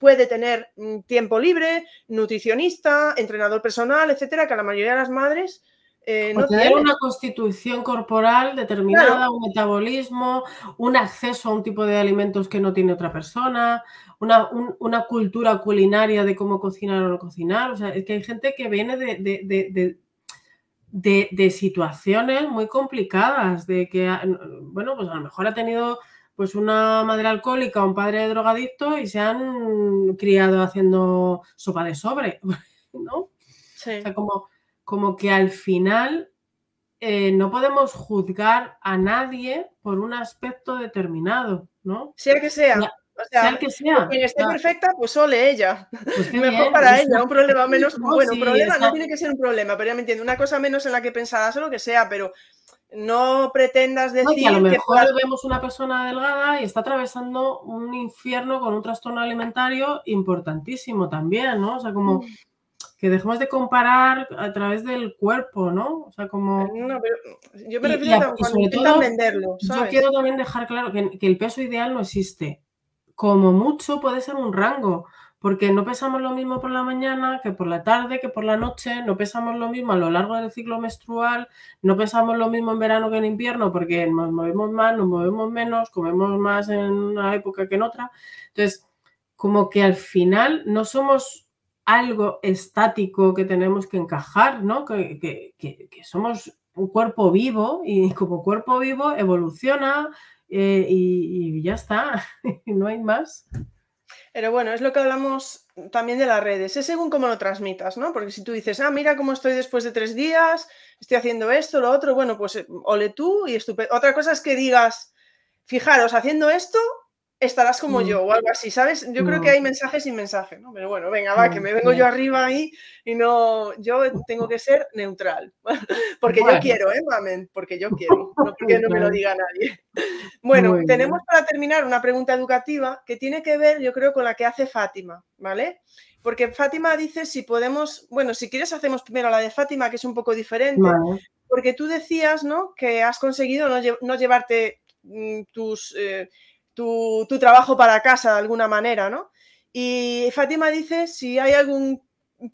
puede tener mm, tiempo libre, nutricionista, entrenador personal, etcétera, que a la mayoría de las madres eh, no tener una constitución corporal determinada, un metabolismo, un acceso a un tipo de alimentos que no tiene otra persona, una, cultura culinaria de cómo cocinar o no cocinar. O sea, es que hay gente que viene de de, situaciones muy complicadas, de que, bueno, pues a lo mejor ha tenido pues una madre alcohólica o un padre drogadicto y se han criado haciendo sopa de sobre, ¿no? Sí. O sea, como, como que al final eh, no podemos juzgar a nadie por un aspecto determinado, ¿no? Sea que sea. O sea, que sea. Quien esté perfecta, pues sole ella. Pues Mejor para ella, un problema menos. bueno, un problema no tiene que ser un problema, pero ya me entiendo. Una cosa menos en la que pensadas o lo que sea, pero no pretendas decir. a lo mejor vemos una persona delgada y está atravesando un infierno con un trastorno alimentario importantísimo también, ¿no? O sea, como. Mm. que dejemos de comparar a través del cuerpo, ¿no? O sea, como... No, pero yo me refiero a, cuando venderlo, Yo quiero también dejar claro que, el peso ideal no existe como mucho puede ser un rango, porque no pesamos lo mismo por la mañana que por la tarde, que por la noche, no pesamos lo mismo a lo largo del ciclo menstrual, no pesamos lo mismo en verano que en invierno, porque nos movemos más, nos movemos menos, comemos más en una época que en otra. Entonces, como que al final no somos algo estático que tenemos que encajar, ¿no? Que, somos un cuerpo vivo y como cuerpo vivo evoluciona eh, y, ya está, no hay más. Pero bueno, es lo que hablamos también de las redes, es según cómo lo transmitas, ¿no? Porque si tú dices, ah, mira cómo estoy después de tres días, estoy haciendo esto, lo otro, bueno, pues eh, ole tú y estupendo. Otra cosa es que digas, fijaros, haciendo esto, estarás como mm. yo o algo así, ¿sabes? Yo creo que hay mensajes sin mensaje, ¿no? Pero bueno, venga, va, que me vengo yo arriba ahí y no, yo tengo que ser neutral, porque yo quiero, ¿eh, mamen? Porque yo quiero, no porque no me lo diga nadie. Bueno, tenemos para terminar una pregunta educativa que tiene que ver, yo creo, con la que hace Fátima, ¿vale? Porque Fátima dice si podemos, bueno, si quieres hacemos primero la de Fátima, que es un poco diferente, porque tú decías, ¿no? Que has conseguido no, llevarte mm, tus... Eh, tu, trabajo para casa de alguna manera, ¿no? Y Fátima dice si hay algún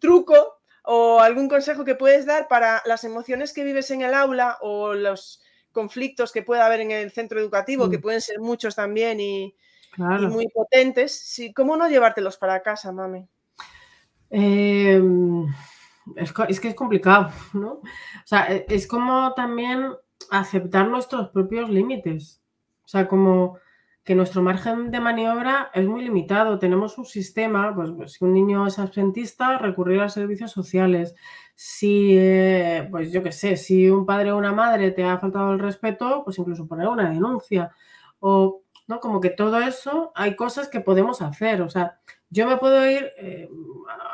truco o algún consejo que puedes dar para las emociones que vives en el aula o los conflictos que pueda haber en el centro educativo, que mm. pueden ser muchos también y, muy potentes. ¿Cómo no llevártelos para casa, mami? Em, es, es, que es complicado, ¿no? O sea, e, es como también aceptar nuestros propios límites. O sea, como que nuestro margen de maniobra es muy limitado. Tenemos un sistema, pues, pues si un niño es absentista, recurrir a servicios sociales. Si, eh, pues yo qué sé, si un padre o una madre te ha faltado el respeto, pues incluso poner una denuncia. O, ¿no? Como que todo eso hay cosas que podemos hacer. O sea, yo me puedo ir eh,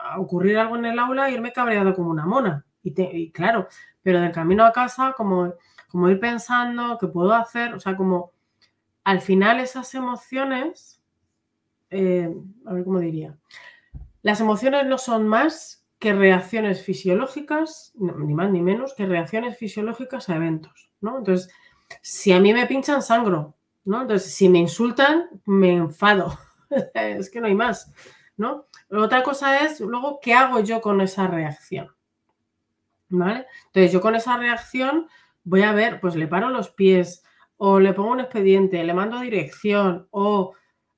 a ocurrir algo en el aula e irme cabreado como una mona. Y, y claro, pero del camino a casa, como, como ir pensando qué puedo hacer, o sea, como al final esas emociones, eh, a ver cómo diría, las emociones no son más que reacciones fisiológicas, ni más ni menos que reacciones fisiológicas a eventos, ¿no? Entonces, si a mí me pinchan, sangro, ¿no? Entonces, si me insultan, me enfado. es que no hay más, ¿no? Otra cosa es, luego, ¿qué hago yo con esa reacción? ¿Vale? Entonces, yo con esa reacción voy a ver, pues le paro los pies, o le pongo un expediente, le mando dirección, o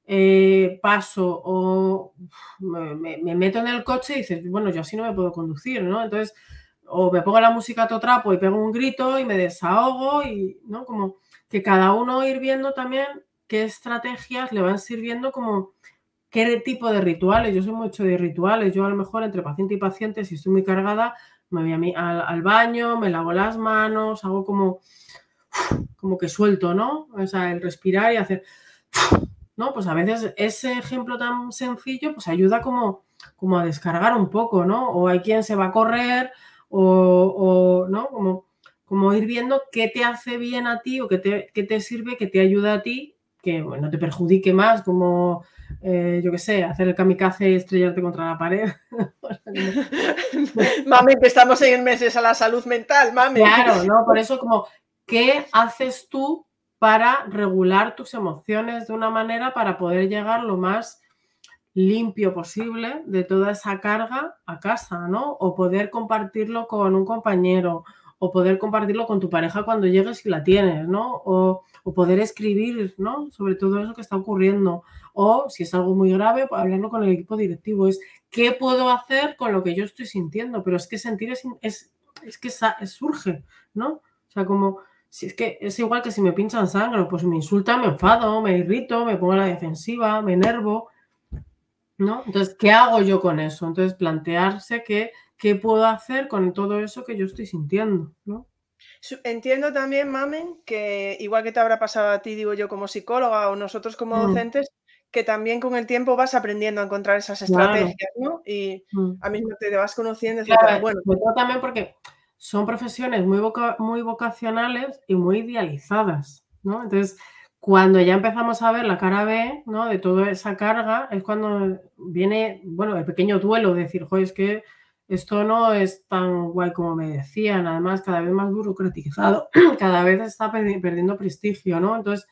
eh, paso, o me, meto en el coche y dices, bueno, yo así no me puedo conducir, ¿no? Entonces, o me pongo la música a todo trapo y pego un grito y me desahogo y, ¿no? Como que cada uno ir viendo también qué estrategias le van sirviendo como qué tipo de rituales. Yo soy mucho de rituales. Yo a lo mejor entre paciente y paciente, si estoy muy cargada, me voy a mí, al baño, me lavo las manos, hago como como que suelto, ¿no? O sea, el respirar y hacer, ¿no? Pues a veces ese ejemplo tan sencillo pues ayuda como, como a descargar un poco, ¿no? O hay quien se va a correr o, ¿no? Como, como ir viendo qué te hace bien a ti o qué te, qué te sirve, qué te ayuda a ti, que no te perjudique más, como, eh, yo qué sé, hacer el kamikaze y estrellarte contra la pared. mami, que estamos en meses a la salud mental, mami. Claro, ¿no? Por eso como ¿qué haces tú para regular tus emociones de una manera para poder llegar lo más limpio posible de toda esa carga a casa, ¿no? O poder compartirlo con un compañero, o poder compartirlo con tu pareja cuando llegues y la tienes, ¿no? O, poder escribir, ¿no? Sobre todo eso que está ocurriendo. O si es algo muy grave, hablarlo con el equipo directivo. Es qué puedo hacer con lo que yo estoy sintiendo. Pero es que sentir es, es, es que surge, ¿no? O sea, como si es que es igual que si me pinchan sangre, pues me insultan, me enfado, me irrito, me pongo a la defensiva, me enervo, ¿no? Entonces, ¿qué hago yo con eso? Entonces, plantearse qué puedo hacer con todo eso que yo estoy sintiendo, ¿no? Entiendo también, Mamen, que igual que te habrá pasado a ti, digo yo, como psicóloga o nosotros como mm. docentes, que también con el tiempo vas aprendiendo a encontrar esas estrategias, ¿no? Y mm. a mí te vas conociendo, etc. bueno, también porque son profesiones muy, muy vocacionales y muy idealizadas, ¿no? Entonces, cuando ya empezamos a ver la cara B, ¿no? De toda esa carga, es cuando viene, bueno, el pequeño duelo, de decir, joder, es que esto no es tan guay como me decían, además cada vez más burocratizado, cada vez está perdiendo prestigio, ¿no? Entonces,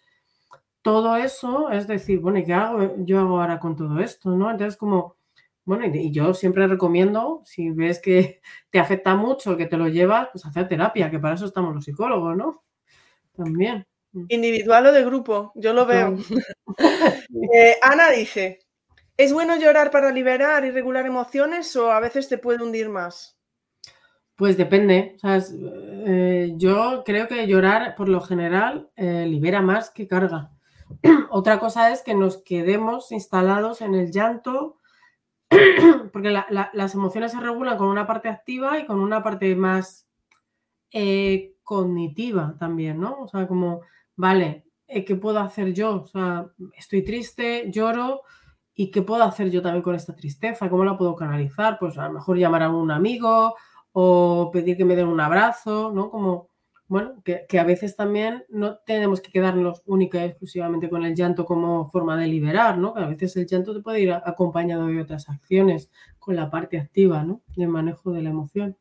todo eso es decir, bueno, ¿y qué hago yo ahora con todo esto, no? Entonces, como bueno, y yo siempre recomiendo, si ves que te afecta mucho, que te lo llevas, pues hacer terapia, que para eso estamos los psicólogos, ¿no? También. Mm. Individual o de grupo, yo lo veo. Eh, Ana dice, ¿Es bueno llorar para liberar y regular emociones o a veces te puede hundir más? Pues depende. Eh, yo creo que llorar por lo general eh, libera más que carga. Otra cosa es que nos quedemos instalados en el llanto, porque las emociones se regulan con una parte activa y con una parte más eh, cognitiva también, ¿no? O sea, como, vale, ¿qué puedo hacer yo? O sea, estoy triste, lloro, ¿y qué puedo hacer yo también con esta tristeza? ¿Cómo la puedo canalizar? Pues a lo mejor llamar a un amigo o pedir que me den un abrazo, ¿no? Como, bueno, que, a veces también no tenemos que quedarnos única y exclusivamente con el llanto como forma de liberar, ¿no? Que a veces el llanto te puede ir acompañado de otras acciones con la parte activa, ¿no? Del manejo de la emoción.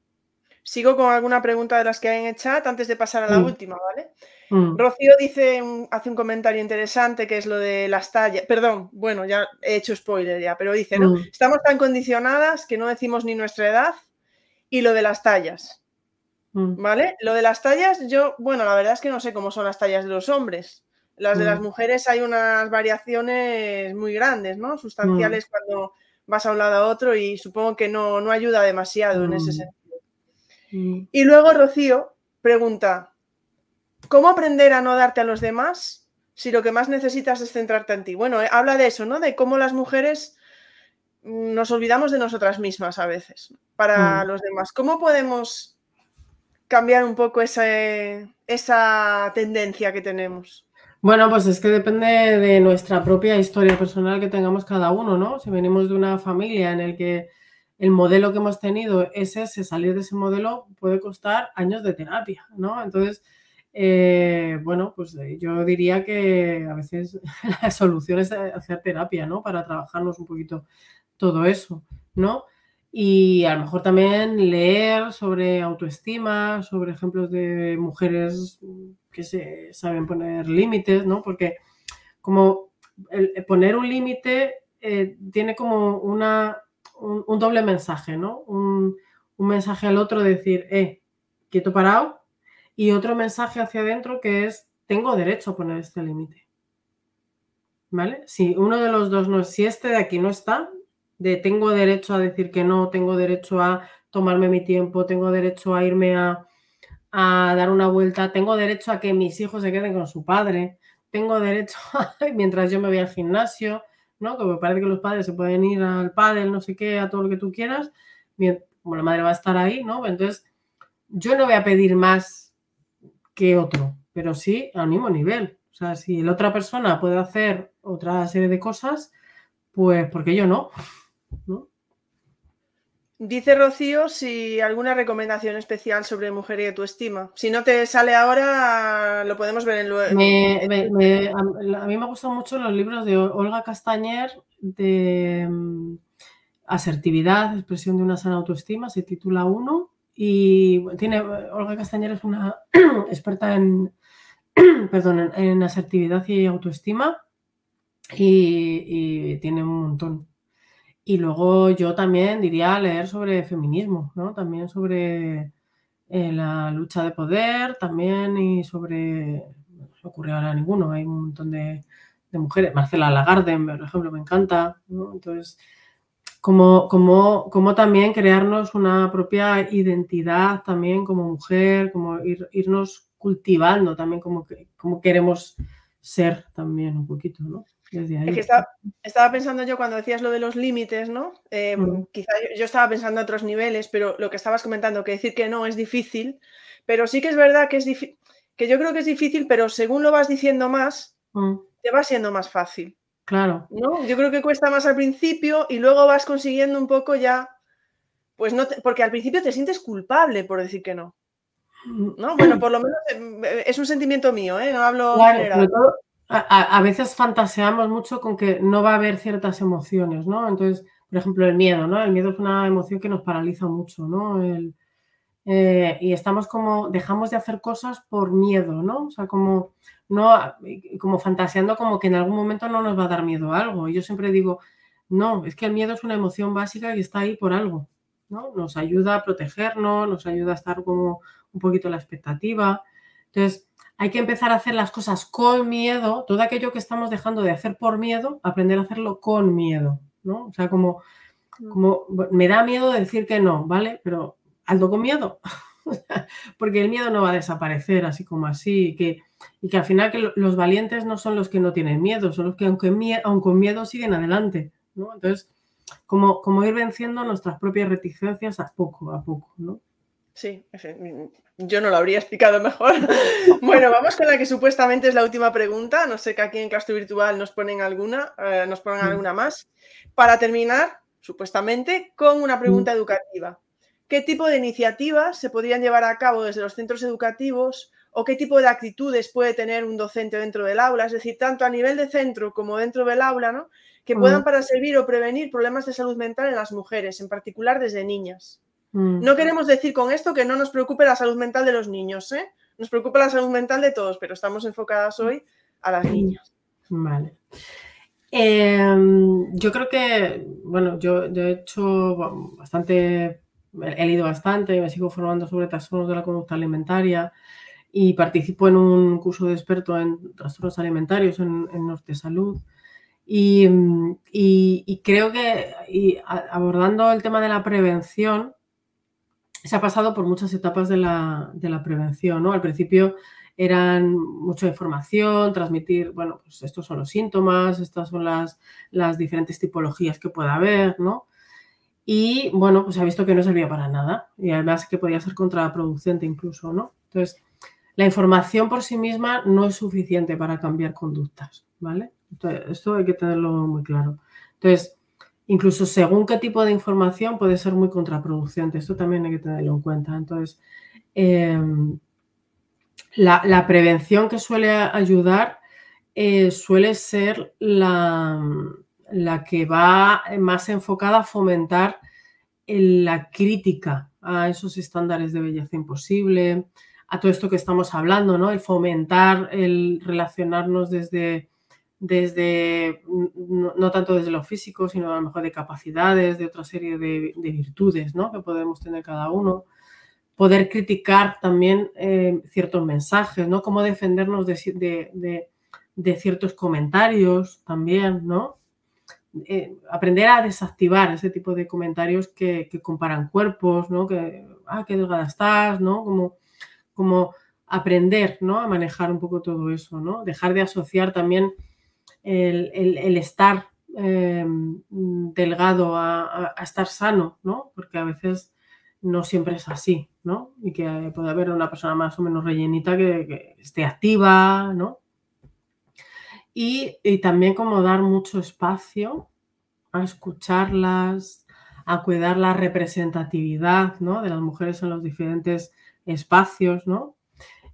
Sigo con alguna pregunta de las que hay en el chat antes de pasar a la mm. última, ¿vale? Mm. Rocío dice, hace un comentario interesante que es lo de las tallas. Perdón, bueno, ya he hecho spoiler ya, pero dice, ¿no? Mm. Estamos tan condicionadas que no decimos ni nuestra edad y lo de las tallas. Mm. ¿Vale? Lo de las tallas, yo, bueno, la verdad es que no sé cómo son las tallas de los hombres. Las de las mm. mujeres hay unas variaciones muy grandes, ¿no? Sustanciales mm. cuando vas a un lado a otro y supongo que no, ayuda demasiado en ese sentido. Y luego Rocío pregunta, ¿cómo aprender a no darte a los demás si lo que más necesitas es centrarte en ti? Bueno, eh, habla de eso, ¿no? De cómo las mujeres nos olvidamos de nosotras mismas a veces para los demás. ¿Cómo podemos cambiar un poco esa, esa tendencia que tenemos? Bueno, pues es que depende de nuestra propia historia personal que tengamos cada uno, ¿no? Si venimos de una familia en el que el modelo que hemos tenido es ese, salir de ese modelo puede costar años de terapia, ¿no? Entonces, eh, bueno, pues eh, yo diría que a veces la solución es hacer terapia, ¿no? Para trabajarnos un poquito todo eso, ¿no? Y a lo mejor también leer sobre autoestima, sobre ejemplos de mujeres que se saben poner límites, ¿no? Porque como poner un límite eh, tiene como una, un, doble mensaje, ¿no? Un, un, mensaje al otro de decir, eh, quieto parado, y otro mensaje hacia adentro que es, tengo derecho a poner este límite. ¿Vale? Si uno de los dos no, si este de aquí no está, de tengo derecho a decir que no, tengo derecho a tomarme mi tiempo, tengo derecho a irme a, dar una vuelta, tengo derecho a que mis hijos se queden con su padre, tengo derecho a, mientras yo me voy al gimnasio, ¿no? Que me parece que los padres se pueden ir al pádel, no sé qué, a todo lo que tú quieras, como la madre va a estar ahí, ¿no? Entonces, yo no voy a pedir más que otro, pero sí al mismo nivel. O sea, si la otra persona puede hacer otra serie de cosas, pues porque yo no. Dice Rocío si alguna recomendación especial sobre mujer y autoestima. Si no te sale ahora, lo podemos ver en luego. a mí me gustan mucho los libros de Olga Castañer de mm, asertividad, expresión de una sana autoestima, se titula Uno. Y tiene, Olga Castañer es una experta en, perdón, en, asertividad y autoestima y tiene un montón. Y luego yo también diría leer sobre feminismo, ¿no? También sobre eh, la lucha de poder, también y sobre, no se me ocurre ahora ninguno, hay un montón de, mujeres, Marcela Lagarde, por ejemplo, me encanta. Entonces, como, como, como, también crearnos una propia identidad también como mujer, como irnos cultivando también como, como queremos ser también un poquito, ¿no? Es que estaba, pensando yo cuando decías lo de los límites, ¿no? Em, quizá yo, estaba pensando a otros niveles, pero lo que estabas comentando, que decir que no es difícil, pero sí que es verdad que es que yo creo que es difícil, pero según lo vas diciendo más, mm. te va siendo más fácil. Claro. ¿no? Yo creo que cuesta más al principio y luego vas consiguiendo un poco ya, pues no, porque al principio te sientes culpable por decir que no. Mm. ¿No? Bueno, por lo menos em, es un sentimiento mío, ¿eh? No hablo general a, veces fantaseamos mucho con que no va a haber ciertas emociones, ¿no? Entonces, por ejemplo, el miedo, ¿no? El miedo es una emoción que nos paraliza mucho, ¿no? Eh, y estamos como, dejamos de hacer cosas por miedo, ¿no? O sea, como, no, como fantaseando como que en algún momento no nos va a dar miedo a algo. Y yo siempre digo, no, es que el miedo es una emoción básica que está ahí por algo, ¿no? Nos ayuda a protegernos, nos ayuda a estar como un poquito en la expectativa. Entonces, hay que empezar a hacer las cosas con miedo, todo aquello que estamos dejando de hacer por miedo, aprender a hacerlo con miedo, ¿no? O sea, como, mm. como me da miedo decir que no, ¿vale? Pero algo con miedo. Porque el miedo no va a desaparecer así como así. Y que, y que al final que los valientes no son los que no tienen miedo, son los que aunque, aun con miedo siguen adelante. ¿no? Entonces, como, como ir venciendo nuestras propias reticencias a poco a poco. ¿no? Sí, yo no lo habría explicado mejor. bueno, vamos con la que supuestamente es la última pregunta. No sé que aquí en Claustro Virtual nos ponen alguna, eh, nos ponen mm. alguna más. Para terminar, supuestamente, con una pregunta mm. educativa. ¿Qué tipo de iniciativas se podrían llevar a cabo desde los centros educativos o qué tipo de actitudes puede tener un docente dentro del aula? Es decir, tanto a nivel de centro como dentro del aula, ¿no? Que puedan mm. para servir o prevenir problemas de salud mental en las mujeres, en particular desde niñas. Mm. No queremos decir con esto que no nos preocupe la salud mental de los niños, ¿eh? Nos preocupa la salud mental de todos, pero estamos enfocadas hoy a las niñas. Vale. Em, yo creo que, bueno, yo, he hecho bastante, he leído bastante, me sigo formando sobre trastornos de la conducta alimentaria y participo en un curso de experto en trastornos alimentarios en, Norte Salud. Y, creo que abordando el tema de la prevención, se ha pasado por muchas etapas de la, prevención, ¿no? Al principio eran mucha información, transmitir, bueno, pues estos son los síntomas, estas son las, las diferentes tipologías que puede haber, ¿no? Y bueno, pues se ha visto que no servía para nada y además que podía ser contraproducente incluso, ¿no? Entonces, la información por sí misma no es suficiente para cambiar conductas, ¿vale? Esto hay que tenerlo muy claro. Entonces, incluso según qué tipo de información puede ser muy contraproducente. Esto también hay que tenerlo en cuenta. Entonces, em, la, prevención que suele ayudar eh, suele ser la, la, que va más enfocada a fomentar la crítica a esos estándares de belleza imposible, a todo esto que estamos hablando, ¿no? El fomentar, el relacionarnos desde desde, no, tanto desde lo físico, sino a lo mejor de capacidades, de otra serie de, virtudes ¿no? que podemos tener cada uno. Poder criticar también eh, ciertos mensajes, ¿no? Cómo defendernos de, ciertos comentarios también, ¿no? Eh, aprender a desactivar ese tipo de comentarios que, comparan cuerpos, ¿no? Que, ah, qué delgada estás, ¿no? Como, como aprender, ¿no? A manejar un poco todo eso, ¿no? Dejar de asociar también el, estar em, delgado a, estar sano, ¿no? Porque a veces no siempre es así, ¿no? Y que puede haber una persona más o menos rellenita que, esté activa, ¿no? Y, también como dar mucho espacio a escucharlas, a cuidar la representatividad ¿no? de las mujeres en los diferentes espacios, ¿no?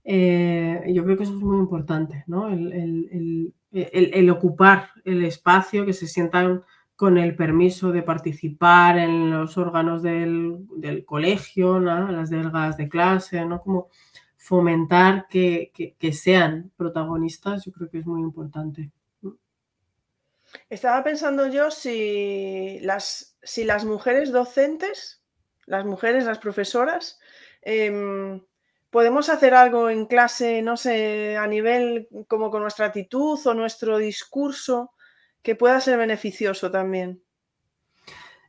Eh, yo creo que eso es muy importante, ¿no? el, ocupar el espacio, que se sientan con el permiso de participar en los órganos del, colegio, las delgas de clase, ¿no? Como fomentar que, sean protagonistas, yo creo que es muy importante. Estaba pensando yo si las, si las mujeres docentes, las mujeres, las profesoras, em, podemos hacer algo en clase, no sé, a nivel como con nuestra actitud o nuestro discurso que pueda ser beneficioso también.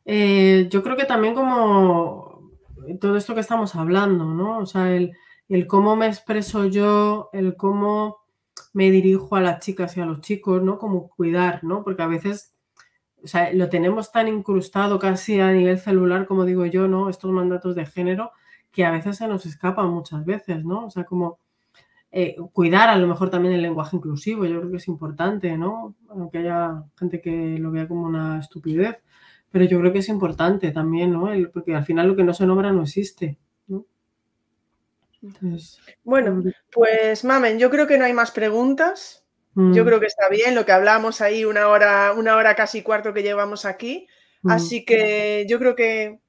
Eh, yo creo que también como todo esto que estamos hablando, ¿no? O sea, el, cómo me expreso yo, el cómo me dirijo a las chicas y a los chicos, ¿no? Como cuidar, ¿no? Porque a veces, o sea, lo tenemos tan incrustado casi a nivel celular, como digo yo, ¿no? Estos mandatos de género, que a veces se nos escapan muchas veces, ¿no? O sea, como eh, cuidar a lo mejor también el lenguaje inclusivo, yo creo que es importante, ¿no? Aunque haya gente que lo vea como una estupidez, pero yo creo que es importante también, ¿no? porque al final lo que no se nombra no existe, ¿no? bueno, pues Mamen, yo creo que no hay más preguntas. Yo mm. creo que está bien lo que hablamos ahí, una hora, una hora casi cuarto que llevamos aquí. Mm. Así que yo creo que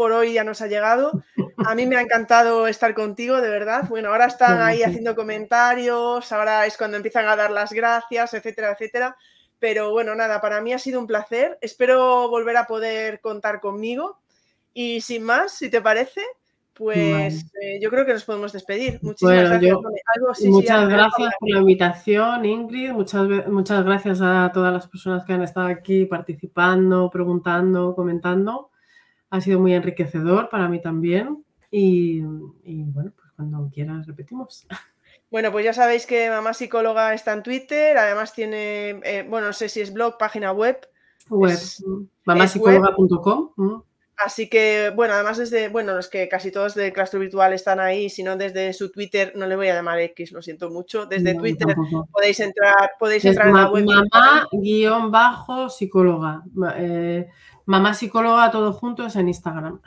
por hoy ya nos ha llegado. A mí me ha encantado estar contigo, de verdad. Bueno, ahora están ahí haciendo comentarios, ahora es cuando empiezan a dar las gracias, etcétera, etcétera. Pero bueno, nada, para mí ha sido un placer. Espero volver a poder contar conmigo. Y sin más, si te parece, pues eh, yo creo que nos podemos despedir. Muchísimas gracias. muchas gracias por la invitación, Ingrid. Muchas, muchas gracias a todas las personas que han estado aquí participando, preguntando, comentando. Ha sido muy enriquecedor para mí también. Y, bueno, pues cuando quieras repetimos. Bueno, pues ya sabéis que Mamá Psicóloga está en Twitter, además tiene, eh, bueno, no sé si es blog, página web. Web, mamásicóloga.com. Así que, bueno, además desde, bueno, los que casi todos de Claustro Virtual están ahí, si no desde su Twitter, no le voy a llamar X, lo siento mucho. Desde Twitter podéis entrar, podéis entrar en la web. Mamá guion bajo psicóloga. Eh, mamá psicóloga todo junto es en Instagram.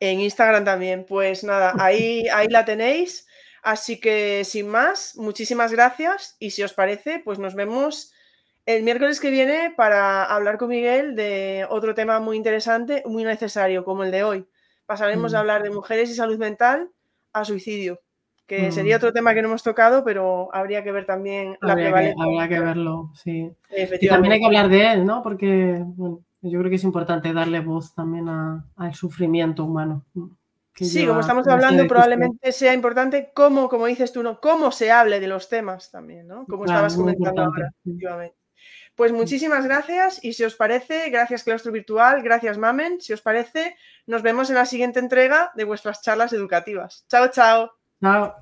En Instagram también. Pues nada, ahí, ahí la tenéis. Así que sin más, muchísimas gracias. Y si os parece, pues nos vemos el miércoles que viene para hablar con Miguel de otro tema muy interesante, muy necesario, como el de hoy. Pasaremos a mm. hablar de mujeres y salud mental a suicidio, que sería mm. otro tema que no hemos tocado, pero habría que ver también la prevalencia. habría que verlo, sí. Y también hay que hablar de él, ¿no? Porque yo creo que es importante darle voz también al sufrimiento humano. Sí, como estamos hablando, probablemente sea importante cómo, como dices tú, ¿no? cómo se hable de los temas también, ¿no? Como estabas comentando ahora, efectivamente. Pues muchísimas gracias y si os parece, gracias Claustro Virtual, gracias Mamen, si os parece, nos vemos en la siguiente entrega de vuestras charlas educativas. Chao, chao. Chao.